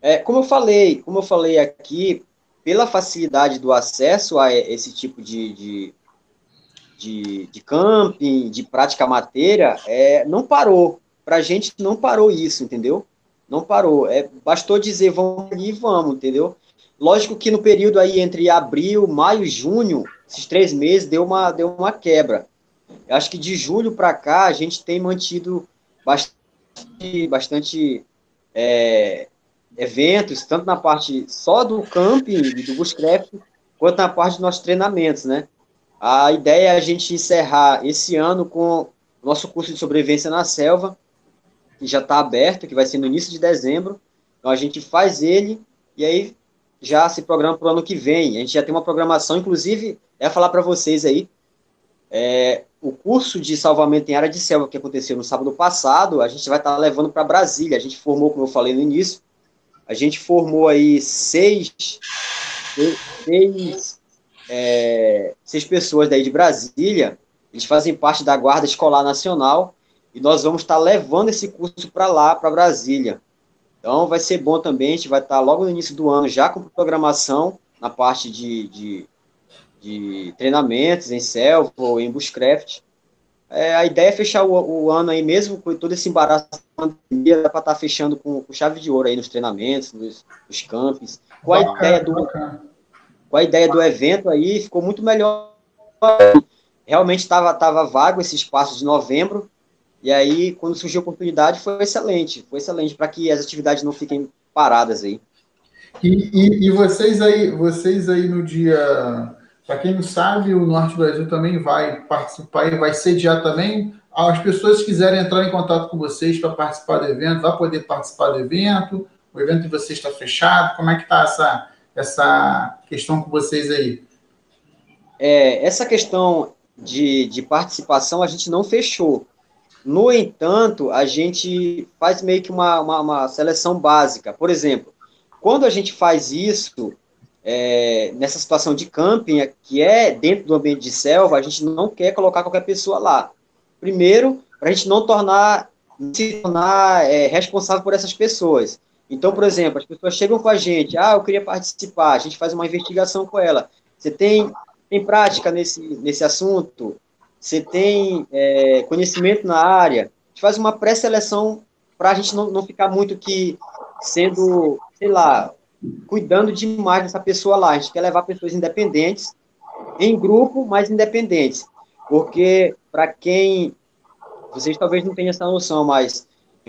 É, como eu falei, como eu falei aqui, pela facilidade do acesso a esse tipo de, de, de, de camping, de prática mateira, é, não parou. Para a gente não parou isso, entendeu? Não parou. É, bastou dizer vamos e vamos, entendeu? Lógico que no período aí entre abril, maio e junho, esses três meses deu uma, deu uma quebra. Eu acho que de julho para cá a gente tem mantido bastante, bastante é, eventos, tanto na parte só do camping, do bushcraft, quanto na parte dos nossos treinamentos, né? A ideia é a gente encerrar esse ano com o nosso curso de sobrevivência na selva, que já está aberto, que vai ser no início de dezembro. Então a gente faz ele e aí já se programa para o ano que vem. A gente já tem uma programação, inclusive, é falar para vocês aí, é, o curso de salvamento em área de selva que aconteceu no sábado passado, a gente vai estar levando para Brasília. A gente formou, como eu falei no início, a gente formou aí seis, seis é, seis pessoas daí de Brasília, eles fazem parte da Guarda Escolar Nacional, e nós vamos estar levando esse curso para lá, para Brasília. Então, vai ser bom também, a gente vai estar logo no início do ano já com programação na parte de, de, de treinamentos em selva ou em bushcraft. É, a ideia é fechar o, o, ano aí, mesmo com todo esse embaraço da pandemia, dá para estar fechando com, com, chave de ouro aí nos treinamentos, nos, nos campos, com a ideia do... Com a ideia do evento aí, ficou muito melhor. Realmente estava tava vago esse espaço de novembro, e aí, quando surgiu a oportunidade, foi excelente, foi excelente para que as atividades não fiquem paradas aí. E, e, e, vocês aí, vocês aí no dia, para quem não sabe, o Norte Brasil também vai participar e vai sediar também. As pessoas que quiserem entrar em contato com vocês para participar do evento, vai poder participar do evento. O evento de vocês está fechado. Como é que está essa essa questão com vocês aí? É, essa questão de, de participação a gente não fechou. No entanto, a gente faz meio que uma, uma, uma seleção básica. Por exemplo, quando a gente faz isso, é, nessa situação de camping, que é dentro do ambiente de selva, a gente não quer colocar qualquer pessoa lá. Primeiro, para a gente não tornar, se tornar é, responsável por essas pessoas. Então, por exemplo, as pessoas chegam com a gente, ah, eu queria participar, a gente faz uma investigação com ela. Você tem, tem prática nesse, nesse assunto? Você tem é, conhecimento na área? A gente faz uma pré-seleção para a gente não, não ficar muito que sendo, sei lá, cuidando demais dessa pessoa lá. A gente quer levar pessoas independentes, em grupo, mas independentes. Porque, para quem. Vocês talvez não tenham essa noção, mas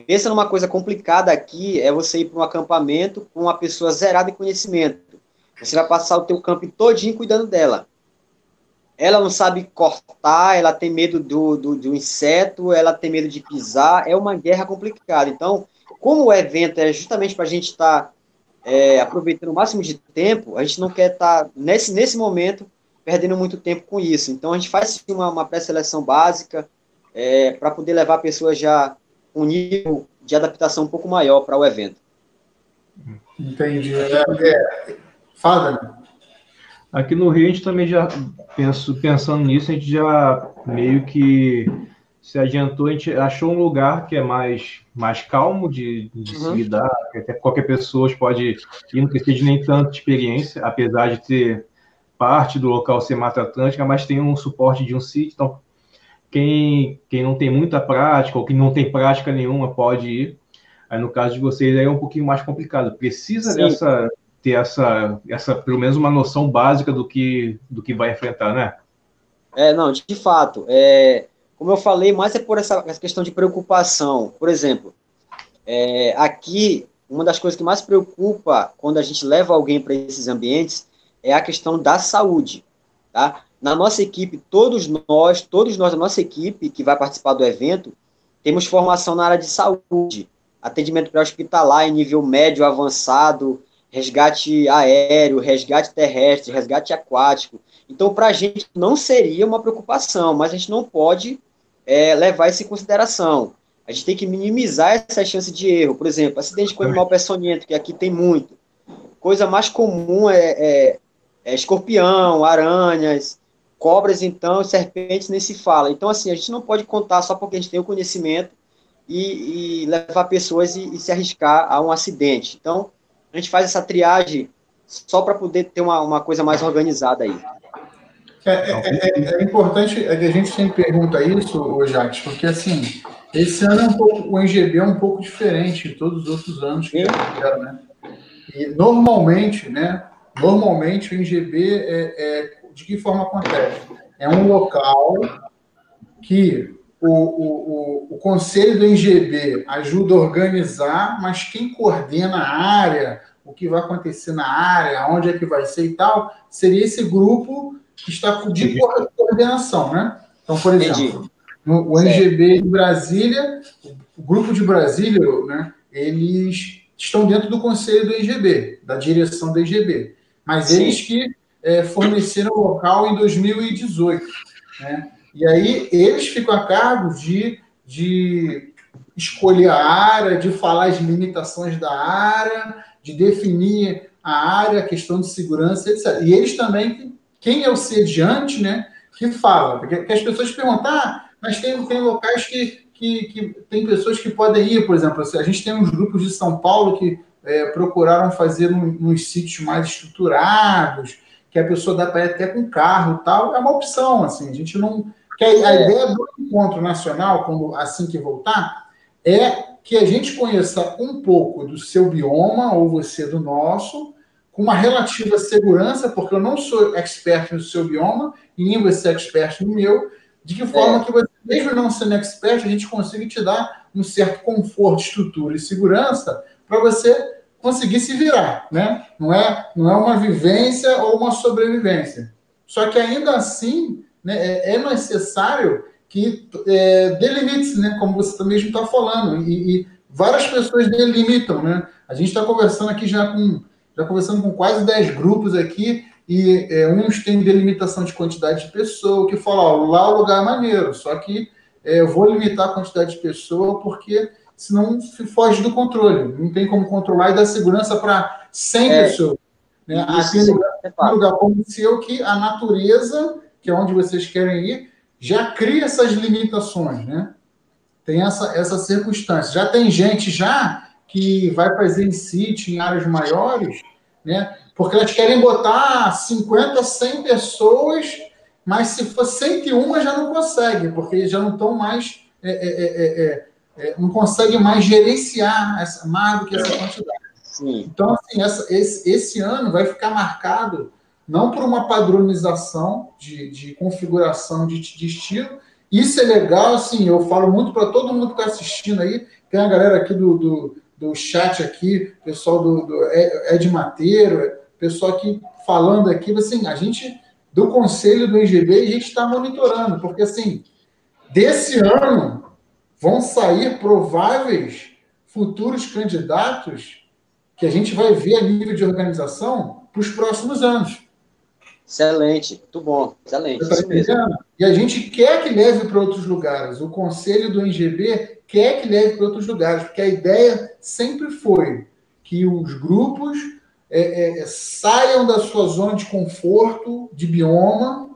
Pensa numa coisa complicada aqui, é você ir para um acampamento com uma pessoa zerada em conhecimento. Você vai passar o teu campo todinho cuidando dela. Ela não sabe cortar, ela tem medo do, do, do inseto, ela tem medo de pisar, é uma guerra complicada. Então, como o evento é justamente para a gente estar tá, é, aproveitando o máximo de tempo, a gente não quer estar, tá, nesse, nesse momento, perdendo muito tempo com isso. Então, a gente faz uma, uma pré-seleção básica é, para poder levar pessoas já um nível de adaptação um pouco maior para o evento. Entendi. É, é. Fala, Aqui no Rio a gente também já penso, pensando nisso, a gente já meio que se adiantou, a gente achou um lugar que é mais, mais calmo de, de uhum. se lidar, que até qualquer pessoa pode ir, não precisa de nem tanta experiência, apesar de ter parte do local ser Mata Atlântica, mas tem um suporte de um sítio, então quem, quem não tem muita prática ou quem não tem prática nenhuma pode ir. Aí no caso de vocês aí é um pouquinho mais complicado. Precisa Sim. dessa ter essa, essa pelo menos uma noção básica do que do que vai enfrentar, né? É, não, de fato. É, como eu falei, mais é por essa, essa questão de preocupação. Por exemplo, é, aqui uma das coisas que mais preocupa quando a gente leva alguém para esses ambientes é a questão da saúde, tá? Na nossa equipe, todos nós, todos nós da nossa equipe que vai participar do evento, temos formação na área de saúde, atendimento pré-hospitalar em nível médio avançado, resgate aéreo, resgate terrestre, resgate aquático. Então, para a gente não seria uma preocupação, mas a gente não pode é, levar isso em consideração. A gente tem que minimizar essa chance de erro. Por exemplo, acidente com animal peçonhento, que aqui tem muito. Coisa mais comum é, é, é escorpião, aranhas, cobras, então, serpentes nem se fala. Então, assim, a gente não pode contar só porque a gente tem o conhecimento e, e levar pessoas e, e, se arriscar a um acidente. Então, a gente faz essa triagem só para poder ter uma, uma coisa mais organizada aí. É, é, é, é importante é que a gente sempre pergunta isso, Jacques, porque assim, esse ano é um pouco, o NGB é um pouco diferente de todos os outros anos que tiveram, né? E normalmente, né? Normalmente o NGB é, é de que forma acontece? É um local que o, o, o, o conselho do NGB ajuda a organizar, mas quem coordena a área, o que vai acontecer na área, onde é que vai ser e tal, seria esse grupo que está de coordenação, né? Então, por exemplo, no, o NGB de Brasília, o grupo de Brasília, né, eles estão dentro do conselho do NGB, da direção do NGB. Mas Sim. eles que é, forneceram o local em 2018. Né? E aí eles ficam a cargo de, de escolher a área, de falar as limitações da área, de definir a área, a questão de segurança, etc. E eles também, quem é o sediante, né, que fala, porque as pessoas perguntam, ah, mas tem, tem locais que, que, que tem pessoas que podem ir, por exemplo, a gente tem uns grupos de São Paulo que é, procuraram fazer nos sítios mais estruturados, que a pessoa dá para ir até com carro tal, é uma opção, assim, a gente não... Que a, a ideia do encontro nacional, quando assim que voltar, é que a gente conheça um pouco do seu bioma, ou você do nosso, uma relativa segurança, porque eu não sou expert no seu bioma, e nem você é expert no meu, de que forma é. que você, mesmo não sendo expert, a gente consiga te dar um certo conforto, estrutura e segurança para você conseguir se virar, né? Não é, não é uma vivência ou uma sobrevivência. Só que ainda assim, né, é, é necessário que é, delimite-se, né? Como você mesmo está falando, e, e, várias pessoas delimitam, né? A gente está conversando aqui já com já conversando com quase 10 grupos aqui e é, uns têm delimitação de quantidade de pessoa, que falam, ó, lá o lugar é maneiro, só que é, eu vou limitar a quantidade de pessoa porque senão foge do controle. Não tem como controlar e dar segurança para 100 é, pessoas. Né? Aqui no lugar, é lugar como o seu, que a natureza, que é onde vocês querem ir, já cria essas limitações, né? Tem essa, essa circunstância. Já tem gente já que vai fazer em sítio, em áreas maiores, né? Porque elas querem botar 50, 100 pessoas, mas se for 101 já não consegue, porque já não estão mais é, é, é, é é, não consegue mais gerenciar essa, mais do que essa quantidade. Sim. Então, assim, essa, esse, esse ano vai ficar marcado não por uma padronização de, de configuração de, de estilo. Isso é legal, assim, eu falo muito para todo mundo que está assistindo aí. Tem a galera aqui do, do, do chat aqui, pessoal do, do Ed Mateiro, pessoal aqui falando aqui, assim, a gente, do conselho do IGB, a gente está monitorando, porque assim, desse ano, vão sair prováveis futuros candidatos que a gente vai ver a nível de organização para os próximos anos. Excelente, muito bom, excelente. Tá e a gente quer que leve para outros lugares. O conselho do NGB quer que leve para outros lugares, porque a ideia sempre foi que os grupos é, é, saiam da sua zona de conforto, de bioma,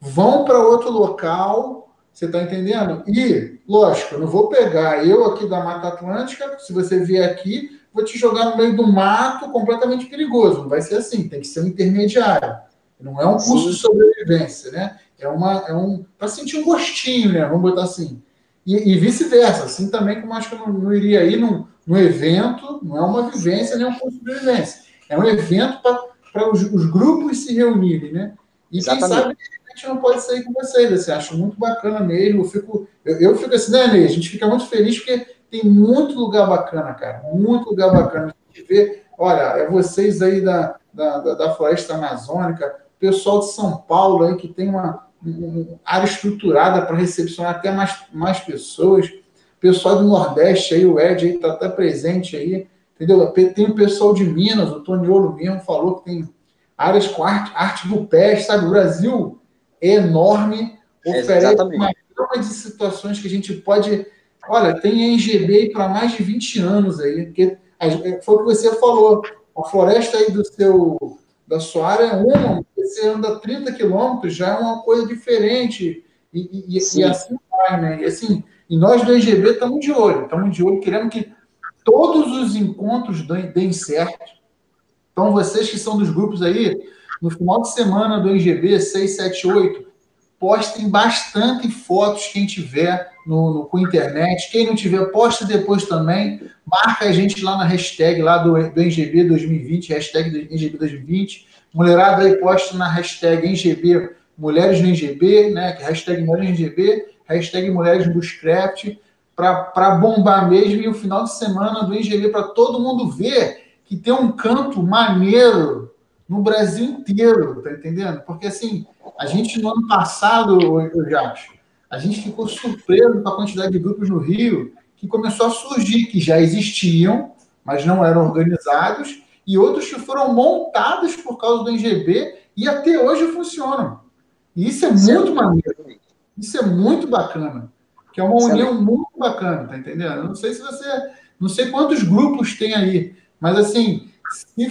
vão para outro local você está entendendo? E, lógico, eu não vou pegar eu aqui da Mata Atlântica, se você vier aqui, vou te jogar no meio do mato completamente perigoso. Não vai ser assim, tem que ser um intermediário. Não é um curso Sim. de sobrevivência, né? É, uma, é um para sentir um gostinho, né? Vamos botar assim. E, e vice-versa, assim também como acho que eu não, não iria ir num, num evento, não é uma vivência nem um curso de vivência. É um evento para os, os, grupos se reunirem, né? E Exatamente. quem sabe a gente não pode sair com vocês. Assim, acho muito bacana mesmo. Eu fico, eu, eu fico assim, né, Ney? A gente fica muito feliz porque tem muito lugar bacana, cara. Muito lugar bacana. A gente vê, olha, é vocês aí da, da, da floresta amazônica, pessoal de São Paulo aí que tem uma área estruturada para recepcionar até mais, mais pessoas. Pessoal do Nordeste aí, o Ed aí está até presente aí, entendeu? Tem o pessoal de Minas, o Toniolo mesmo falou que tem áreas com arte, arte pé, sabe? O Brasil é enorme, oferece é uma gama de situações que a gente pode. Olha, tem NGB para mais de 20 anos aí, porque foi o que você falou, a floresta aí do seu da sua área é uma, você anda 30 quilômetros, já é uma coisa diferente. E, e, e assim vai, né? E assim, e nós do IGB estamos de olho, estamos de olho, querendo que todos os encontros deem certo. Então, vocês que são dos grupos aí, no final de semana do IGB 678, postem bastante fotos quem tiver no, no, com internet. Quem não tiver, poste depois também. Marca a gente lá na hashtag lá do, do NGB 2020, hashtag do NGB 2020. Mulherada aí posta na hashtag NGB Mulheres no NGB, né? É hashtag Mulheres no NGB, hashtag Mulheres no Bushcraft, para bombar mesmo e o final de semana do NGB para todo mundo ver que tem um canto maneiro no Brasil inteiro, tá entendendo? Porque assim, a gente no ano passado, eu já a gente ficou surpreso com a quantidade de grupos no Rio que começou a surgir, que já existiam, mas não eram organizados, e outros que foram montados por causa do NGB e até hoje funcionam. E isso é muito maneiro. Isso é muito bacana. Que é uma união muito bacana, tá entendendo? Eu não sei se você. Não sei quantos grupos tem aí, mas assim, se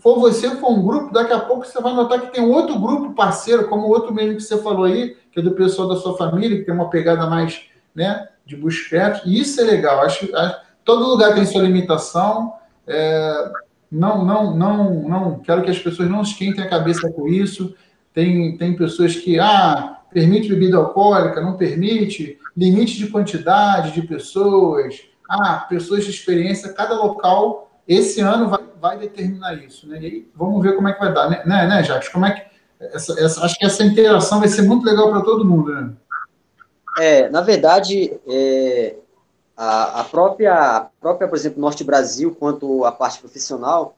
for você, for um grupo, daqui a pouco você vai notar que tem outro grupo parceiro, como o outro mesmo que você falou aí, que é do pessoal da sua família, que tem uma pegada mais né, de busca E isso é legal. Acho, acho todo lugar tem sua limitação. É, não, não, não, não quero que as pessoas não esquentem a cabeça com isso. Tem, tem pessoas que, ah, permite bebida alcoólica, não permite, limite de quantidade de pessoas, ah, pessoas de experiência, cada local, esse ano vai, vai determinar isso, né? E aí, vamos ver como é que vai dar, né, né, né Jacques? Como é que, essa, essa, acho que essa interação vai ser muito legal para todo mundo, né? É, na verdade, é, a, a, própria, a própria, por exemplo, Norte Brasil, quanto a parte profissional,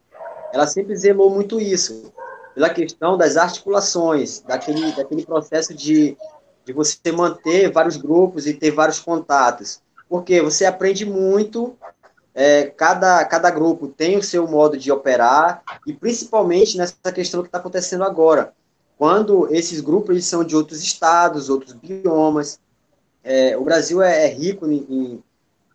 ela sempre zelou muito isso, pela questão das articulações, daquele, daquele processo de, de você manter vários grupos e ter vários contatos. Porque você aprende muito, é, cada, cada grupo tem o seu modo de operar, e principalmente nessa questão que está acontecendo agora. Quando esses grupos são de outros estados, outros biomas, é, o Brasil é, é rico em,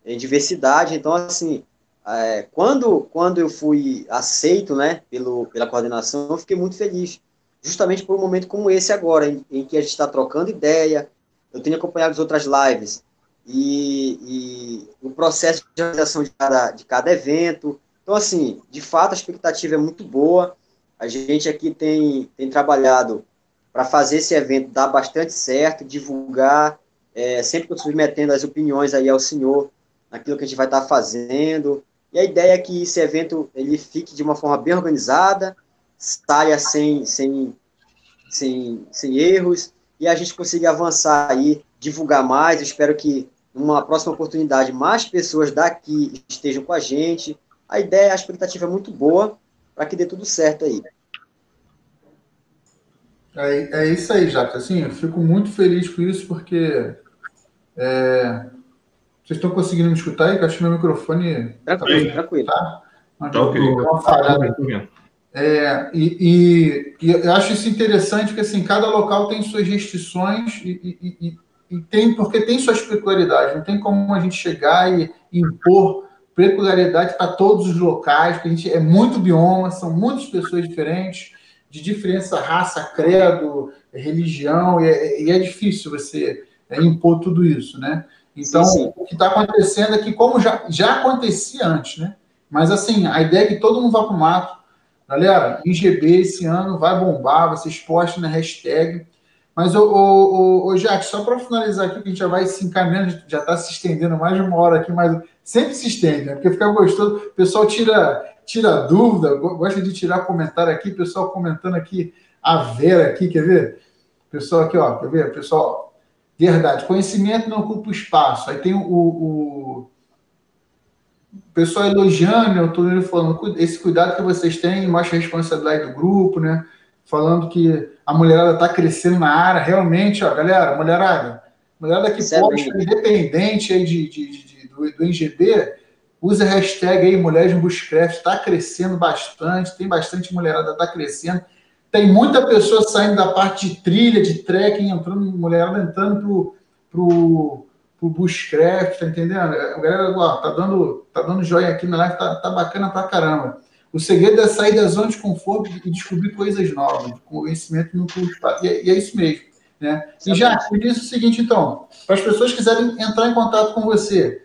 em diversidade. Então, assim, é, quando, quando eu fui aceito né, pelo, pela coordenação, eu fiquei muito feliz, justamente por um momento como esse agora, em, em que a gente está trocando ideia. Eu tenho acompanhado as outras lives e, e o processo de organização de cada, de cada evento. Então, assim, de fato, a expectativa é muito boa. A gente aqui tem, tem trabalhado para fazer esse evento dar bastante certo, divulgar, é, sempre submetendo as opiniões aí ao senhor, naquilo que a gente vai estar fazendo. E a ideia é que esse evento ele fique de uma forma bem organizada, saia sem, sem, sem, sem erros, e a gente consiga avançar aí, divulgar mais. Eu espero que numa próxima oportunidade mais pessoas daqui estejam com a gente. A ideia, a expectativa é muito boa para que dê tudo certo aí. É, é isso aí, Jacques. Assim, eu fico muito feliz com isso, porque é, vocês estão conseguindo me escutar aí? Que acho que meu microfone. Tranquilo, tá, tranquilo. Tá, tá ok. Uma falhada. É, e, e, e, eu acho isso interessante, porque assim, cada local tem suas restrições e, e, e, tem, porque tem suas peculiaridades. Não tem como a gente chegar e impor peculiaridade para todos os locais, porque a gente é muito bioma, são muitas pessoas diferentes, de diferença, raça, credo, religião, e é, e é difícil você é, impor tudo isso, né? Então, sim, sim. o que está acontecendo é que, como já, já acontecia antes, né? Mas, assim, a ideia é que todo mundo vá para o mato. Galera, IGB esse ano vai bombar, vocês postem na hashtag. Mas, ô, ô, ô, Jack, só para finalizar aqui, que a gente já vai se encaminhando, já está se estendendo mais de uma hora aqui, mas sempre se estende, né? Porque fica gostoso. O pessoal tira, tira dúvida, gosta de tirar comentário aqui, o pessoal comentando aqui, a Vera aqui, quer ver? Pessoal aqui, ó, quer ver? Pessoal, verdade, conhecimento não ocupa o espaço. Aí tem o, o pessoal elogiando, eu estou falando, esse cuidado que vocês têm mostra a responsabilidade do grupo, né? Falando que a mulherada está crescendo na área, realmente, ó, galera, mulherada, mulherada que Isso posta, é independente aí de, de, de, do, do NGB, usa a hashtag aí Mulheres no Bushcraft, está crescendo bastante, tem bastante mulherada, está crescendo. Tem muita pessoa saindo da parte de trilha, de trekking, entrando, mulherada entrando pro, pro pro Bushcraft, tá entendendo? A galera, ó, tá dando, tá dando joia aqui na live, tá, tá bacana pra caramba. O segredo é sair da zona de conforto e descobrir coisas novas, conhecimento no curso. E, é, e é isso mesmo. Né? E já, me diz o seguinte, então, para as pessoas que quiserem entrar em contato com você,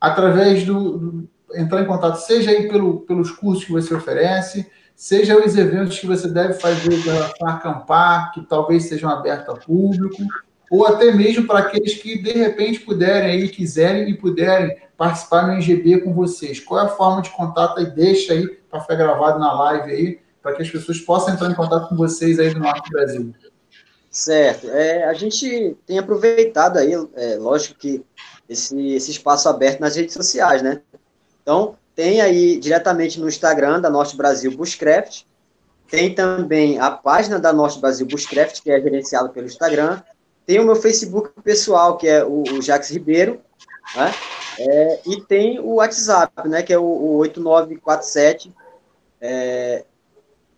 através do, do, entrar em contato, seja aí pelo, pelos cursos que você oferece, seja os eventos que você deve fazer para acampar, que talvez sejam abertos a público, ou até mesmo para aqueles que de repente puderem aí, quiserem e puderem participar no NGB com vocês. Qual é a forma de contato aí? Deixa aí para ficar gravado na live aí, para que as pessoas possam entrar em contato com vocês aí do Norte do Brasil. Certo. É, a gente tem aproveitado aí, é, lógico que esse, esse espaço aberto nas redes sociais, né? Então, tem aí diretamente no Instagram da Norte Brasil Bushcraft, tem também a página da Norte Brasil Bushcraft, que é gerenciada pelo Instagram, tem o meu Facebook pessoal, que é o, o Jax Ribeiro, né? É, e tem o WhatsApp, né? Que é o, o 8947. É,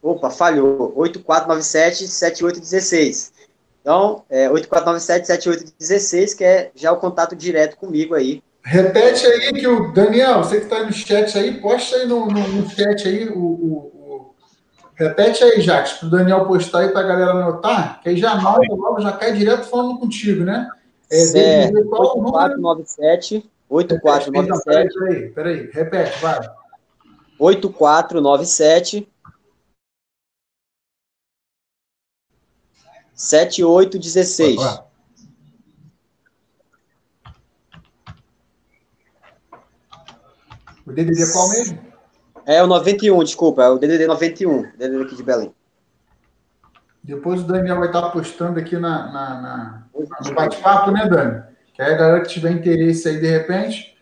opa, falhou. 8497-7816. Então, é 8497-7816, que é já o contato direto comigo aí. Repete aí que o Daniel, você que está no chat aí, posta aí no, no, no chat aí o, o Repete aí, Jacques, para o Daniel postar aí para a galera anotar, que aí já anota logo, já cai direto falando contigo, né? É, certo. Qual 8497 8497. Peraí, peraí, repete, vai. 8497 7816. Opa. O DDD é qual mesmo? É o 91, desculpa, é o DDD 91, DDD aqui de Belém. Depois o Daniel vai estar postando aqui na, na, na no bate-papo, né, Dani? Que aí a galera que tiver interesse aí de repente.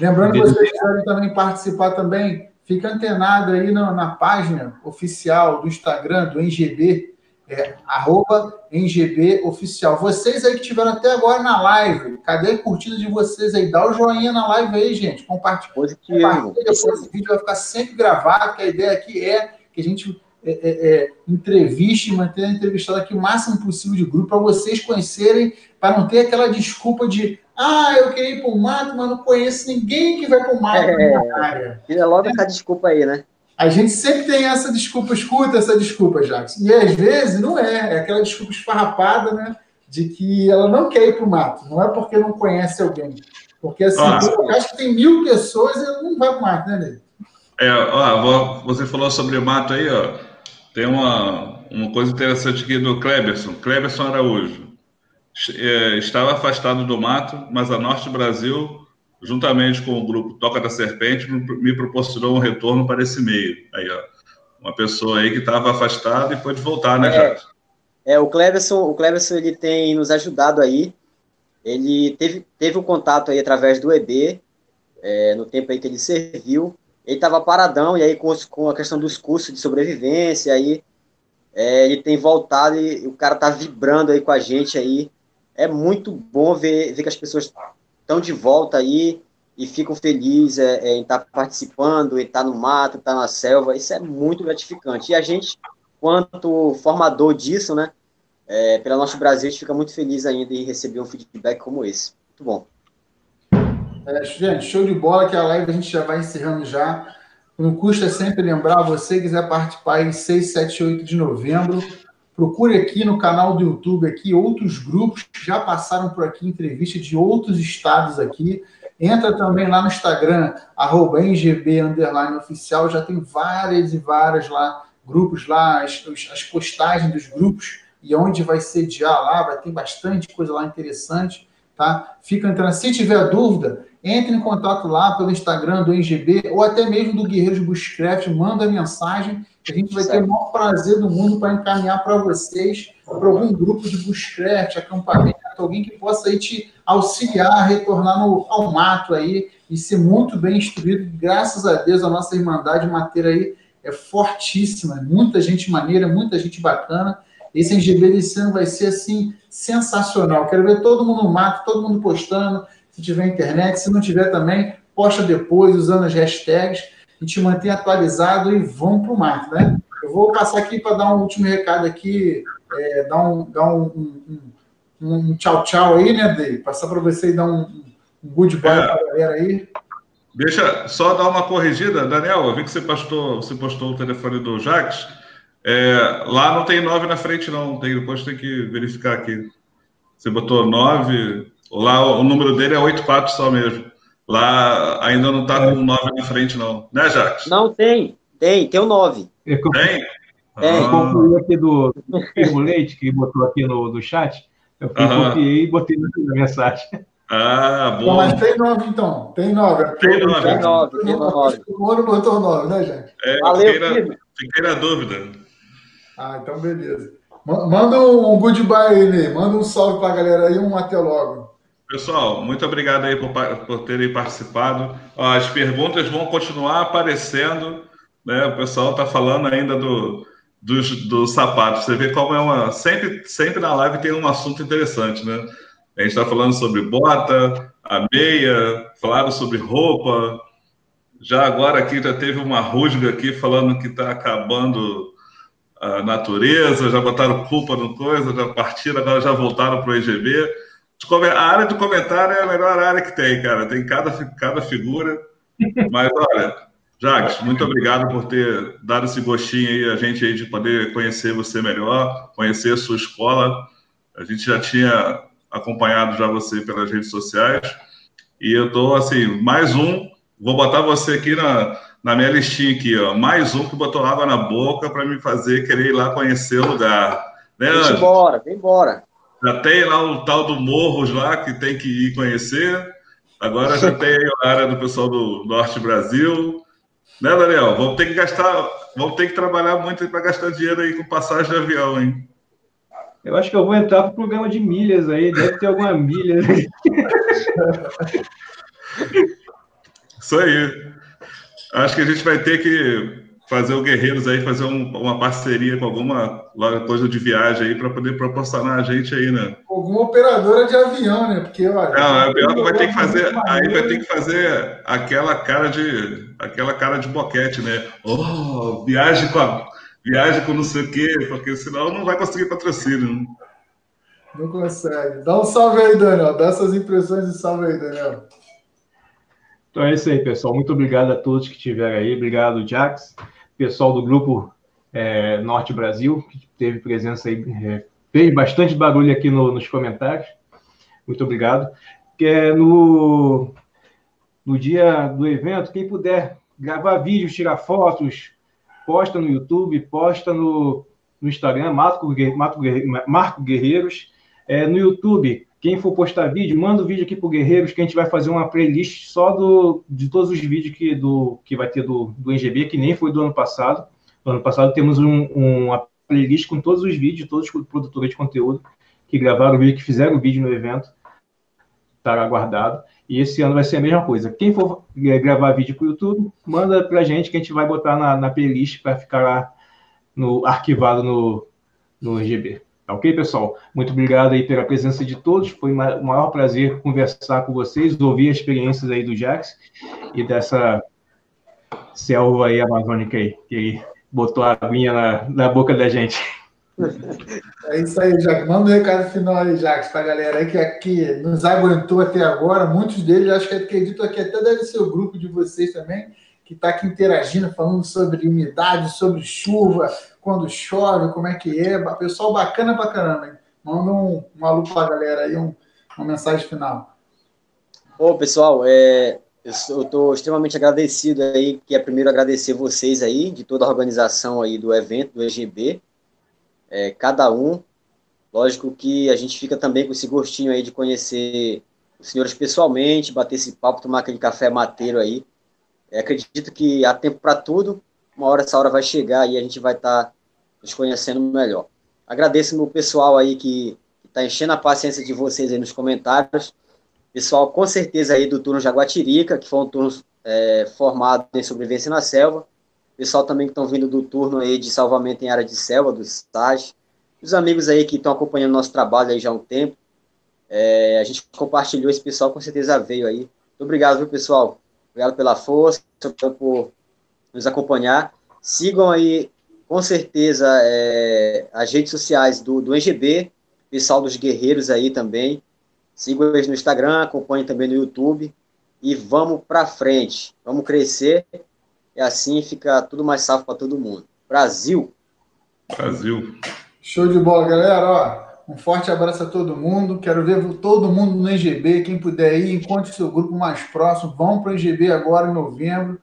Lembrando que vocês podem também participar também, fica antenado aí na, na página oficial do Instagram, do NGB, é, arroba NGB Oficial. Vocês aí que estiveram até agora na live, cadê a curtida de vocês aí? Dá o joinha na live aí, gente. Compartilha. Compartilha depois esse vídeo vai ficar sempre gravado, que a ideia aqui é que a gente é, é, é, entreviste e mantenha entrevistado aqui o máximo possível de grupo para vocês conhecerem, para não ter aquela desculpa de ah, eu queria ir para o mato, mas não conheço ninguém que vai para o mato é, na área. Tira logo essa desculpa aí, né? A gente sempre tem essa desculpa, escuta essa desculpa, Jackson. E às vezes não é, é aquela desculpa esfarrapada, né? De que ela não quer ir para o mato. Não é porque não conhece alguém. Porque assim, ah, eu acho que tem mil pessoas e ela não vai para o mato, né, Ney? É, ó, você falou sobre o mato aí, ó. Tem uma, uma coisa interessante aqui do Kleberson. Kleberson Araújo. É, estava afastado do mato, mas a Norte Brasil juntamente com o grupo Toca da Serpente, me proporcionou um retorno para esse meio. Aí, ó, uma pessoa aí que estava afastada e pôde voltar, né, é, É, o Cleverson, o Cleverson, ele tem nos ajudado aí. Ele teve, teve o um contato aí através do EB, é, no tempo aí que ele serviu. Ele estava paradão, e aí com, com, a questão dos cursos de sobrevivência, aí é, ele tem voltado e o cara tá vibrando aí com a gente aí. É muito bom ver, ver que as pessoas estão de volta aí e ficam felizes é, é, em estar tá participando, em estar tá no mato, estar tá na selva. Isso é muito gratificante. E a gente, quanto formador disso, né, é, pela Norte Brasil, a gente fica muito feliz ainda em receber um feedback como esse. Muito bom. É, gente, show de bola que a live a gente já vai encerrando já. Não custa sempre lembrar, você quiser participar em 6, 7 8 de novembro, Procure aqui no canal do YouTube aqui outros grupos que já passaram por aqui, entrevista de outros estados aqui. Entra também lá no Instagram, arroba NGB oficial, já tem várias e várias lá grupos lá, as, as postagens dos grupos e onde vai sediar lá, vai ter bastante coisa lá interessante, tá? Fica entrando. Se tiver dúvida, entre em contato lá pelo Instagram do NGB ou até mesmo do Guerreiros Bushcraft, manda mensagem, a gente vai ter o maior prazer do mundo para encaminhar para vocês, para algum grupo de Bushcraft, acampamento, alguém que possa aí te auxiliar a retornar no, ao mato aí e ser muito bem instruído. Graças a Deus, a nossa Irmandade Mateira aí é fortíssima, muita gente maneira, muita gente bacana. Esse NGB desse ano vai ser assim sensacional. Quero ver todo mundo no mato, todo mundo postando. Se tiver internet, se não tiver também, posta depois usando as hashtags. A gente mantém atualizado e vamos para o mato, né? Eu vou passar aqui para dar um último recado aqui, é, dar, um, dar um, um, um, tchau tchau aí, né, Dei? Passar para você e dar um, um goodbye é. para a galera aí. Deixa só dar uma corrigida, Daniel. Eu vi que você postou, você postou o telefone do Jax. É, lá não tem 9 na frente, não. Tem, depois tem que verificar aqui. Você botou 9. Lá o número dele é 84 só mesmo. Lá ainda não está com 9 na frente, não. Né, Jacques? Não, tem. Tem, tem o 9. Tem? Tem. Ah. Concluí aqui do, do Leite, que botou aqui no, no chat. Eu copiei e botei na mensagem. Ah, bom. mas tem nove, então. Tem nove. Tem nove. Tem nove. Tem nove. O Moro botou nove, né, gente? É, Valeu, fiquei na, fiquei na dúvida. Ah, então beleza. Manda um goodbye aí, Ney. Manda um salve para a galera aí, um até logo. Pessoal, muito obrigado aí por, por terem participado. As perguntas vão continuar aparecendo. Né? O pessoal está falando ainda do, dos, dos sapatos. Você vê como é uma. Sempre, sempre na live tem um assunto interessante, né? A gente está falando sobre bota, a meia, falaram sobre roupa. Já agora aqui já teve uma rusga aqui falando que está acabando a natureza, já botaram culpa no coisa, já partiram, agora já voltaram para o EGB. A área de comentário é a melhor área que tem, cara. Tem cada, cada figura. Mas, olha, Jacques, muito obrigado por ter dado esse gostinho aí, a gente aí de poder conhecer você melhor, conhecer a sua escola. A gente já tinha acompanhado já você pelas redes sociais. E eu tô assim, mais um, vou botar você aqui na, na minha listinha aqui, ó. Mais um que botou água na boca para me fazer querer ir lá conhecer o lugar. Né, vem embora, vem embora. Já tem lá o tal do Morros lá que tem que ir conhecer. Agora já tem a área do pessoal do Norte Brasil. Né, Daniel? Vamos ter que gastar, vamos ter que trabalhar muito para gastar dinheiro aí com passagem de avião, hein? Eu acho que eu vou entrar para o programa de milhas aí, deve ter alguma milha. Isso aí. Acho que a gente vai ter que fazer o Guerreiros aí, fazer um, uma parceria com alguma coisa de viagem aí para poder proporcionar a gente aí, né? Alguma operadora de avião, né? Porque, olha. Não, a Bianca vai ter que fazer. Aí vai ter que fazer aquela cara de. aquela cara de boquete, né? Oh, viagem com a, viagem com não sei o quê, porque senão não vai conseguir patrocínio. Né? Não consegue. Dá um salve aí, Daniel. Dá essas impressões e salve aí, Daniel. Então é isso aí, pessoal. Muito obrigado a todos que estiveram aí. Obrigado, Jax. Pessoal do grupo é, Norte Brasil, que teve presença aí, é, fez bastante barulho aqui no, nos comentários. Muito obrigado. Que é no, no dia do evento, quem puder gravar vídeos, tirar fotos, posta no YouTube, posta no, no Instagram, Marco, Marco, Marco Guerreiros. É, no YouTube, quem for postar vídeo, manda o vídeo aqui para Guerreiros, que a gente vai fazer uma playlist só do, de todos os vídeos que, do, que vai ter do, do NGB, que nem foi do ano passado. No ano passado temos um, uma playlist com todos os vídeos, todos os produtores de conteúdo que gravaram o vídeo, que fizeram o vídeo no evento. Está aguardado. E esse ano vai ser a mesma coisa. Quem for gravar vídeo para o YouTube, manda para a gente que a gente vai botar na, na playlist para ficar lá no, arquivado no, no RGB. Tá ok, pessoal? Muito obrigado aí pela presença de todos. Foi um maior prazer conversar com vocês, ouvir as experiências aí do Jax e dessa selva aí amazônica aí, que botou a aguinha na, na boca da gente. É isso aí, Jacques. Manda um recado final aí, Jacques, para a galera aí que aqui nos aguentou até agora. Muitos deles, acho que acredito que até deve ser o grupo de vocês também, que está aqui interagindo, falando sobre umidade, sobre chuva, quando chove, como é que é. Pessoal bacana pra caramba, hein? Manda um, um alô pra galera aí, um, uma mensagem final. Ô, pessoal, é, eu estou extremamente agradecido aí, que é primeiro agradecer vocês aí, de toda a organização aí do evento, do EGB, é, cada um. Lógico que a gente fica também com esse gostinho aí de conhecer os senhores pessoalmente, bater esse papo, tomar aquele café mateiro aí. É, acredito que há tempo para tudo, uma hora essa hora vai chegar e a gente vai estar tá nos conhecendo melhor. Agradeço o pessoal aí que está enchendo a paciência de vocês aí nos comentários. Pessoal, com certeza aí do turno Jaguatirica, que foi um turno é, formado em sobrevivência na selva. Pessoal também que estão vindo do turno aí de salvamento em área de selva, do STAG. Os amigos aí que estão acompanhando nosso trabalho aí já há um tempo. É, a gente compartilhou, esse pessoal com certeza veio aí. Muito obrigado, viu, pessoal? Obrigado pela força, por nos acompanhar. Sigam aí, com certeza, é, as redes sociais do, do EGB, pessoal dos guerreiros aí também. Sigam eles no Instagram, acompanhem também no YouTube. E vamos para frente. Vamos crescer. E assim fica tudo mais salvo para todo mundo. Brasil! Brasil! Show de bola, galera. Ó, um forte abraço a todo mundo. Quero ver todo mundo no EGB. Quem puder ir, encontre seu grupo mais próximo. Vão para o EGB agora em novembro.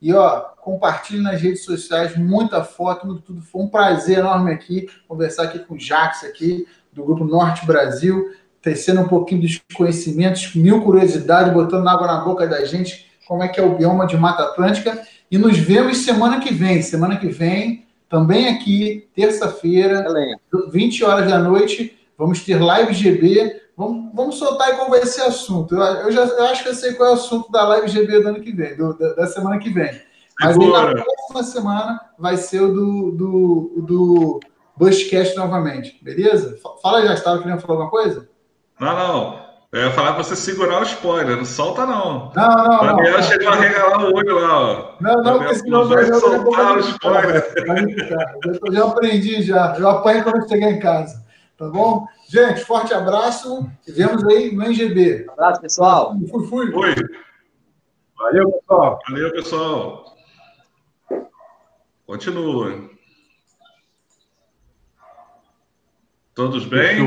E ó, compartilhe nas redes sociais, muita foto, muito tudo. Foi um prazer enorme aqui conversar aqui com o Jax aqui do grupo Norte Brasil tecendo um pouquinho dos conhecimentos, mil curiosidades, botando água na boca da gente, como é que é o bioma de Mata Atlântica. E nos vemos semana que vem. Semana que vem, também aqui, terça-feira, 20 horas da noite, vamos ter live GB. Vamos, vamos soltar e qual vai ser o assunto. Eu, eu já eu acho que eu sei qual é o assunto da live GB do ano que vem, do, da, da, semana que vem. Mas aí, na próxima semana vai ser o do, do, do Bushcast novamente, beleza? Fala já, estava querendo falar alguma coisa? Não, não. Eu ia falar pra você segurar o spoiler, não solta não. Não, não. O Daniel chegou a regalar o olho lá, ó. Não, não, porque senão vai soltar o spoiler. Eu já aprendi já. Eu apanho quando chegar em casa. Tá bom? Gente, forte abraço e vemos aí no NGB. Abraço, pessoal. Fui, fui. Fui. Valeu, pessoal. Valeu, pessoal. Continua. Todos bem?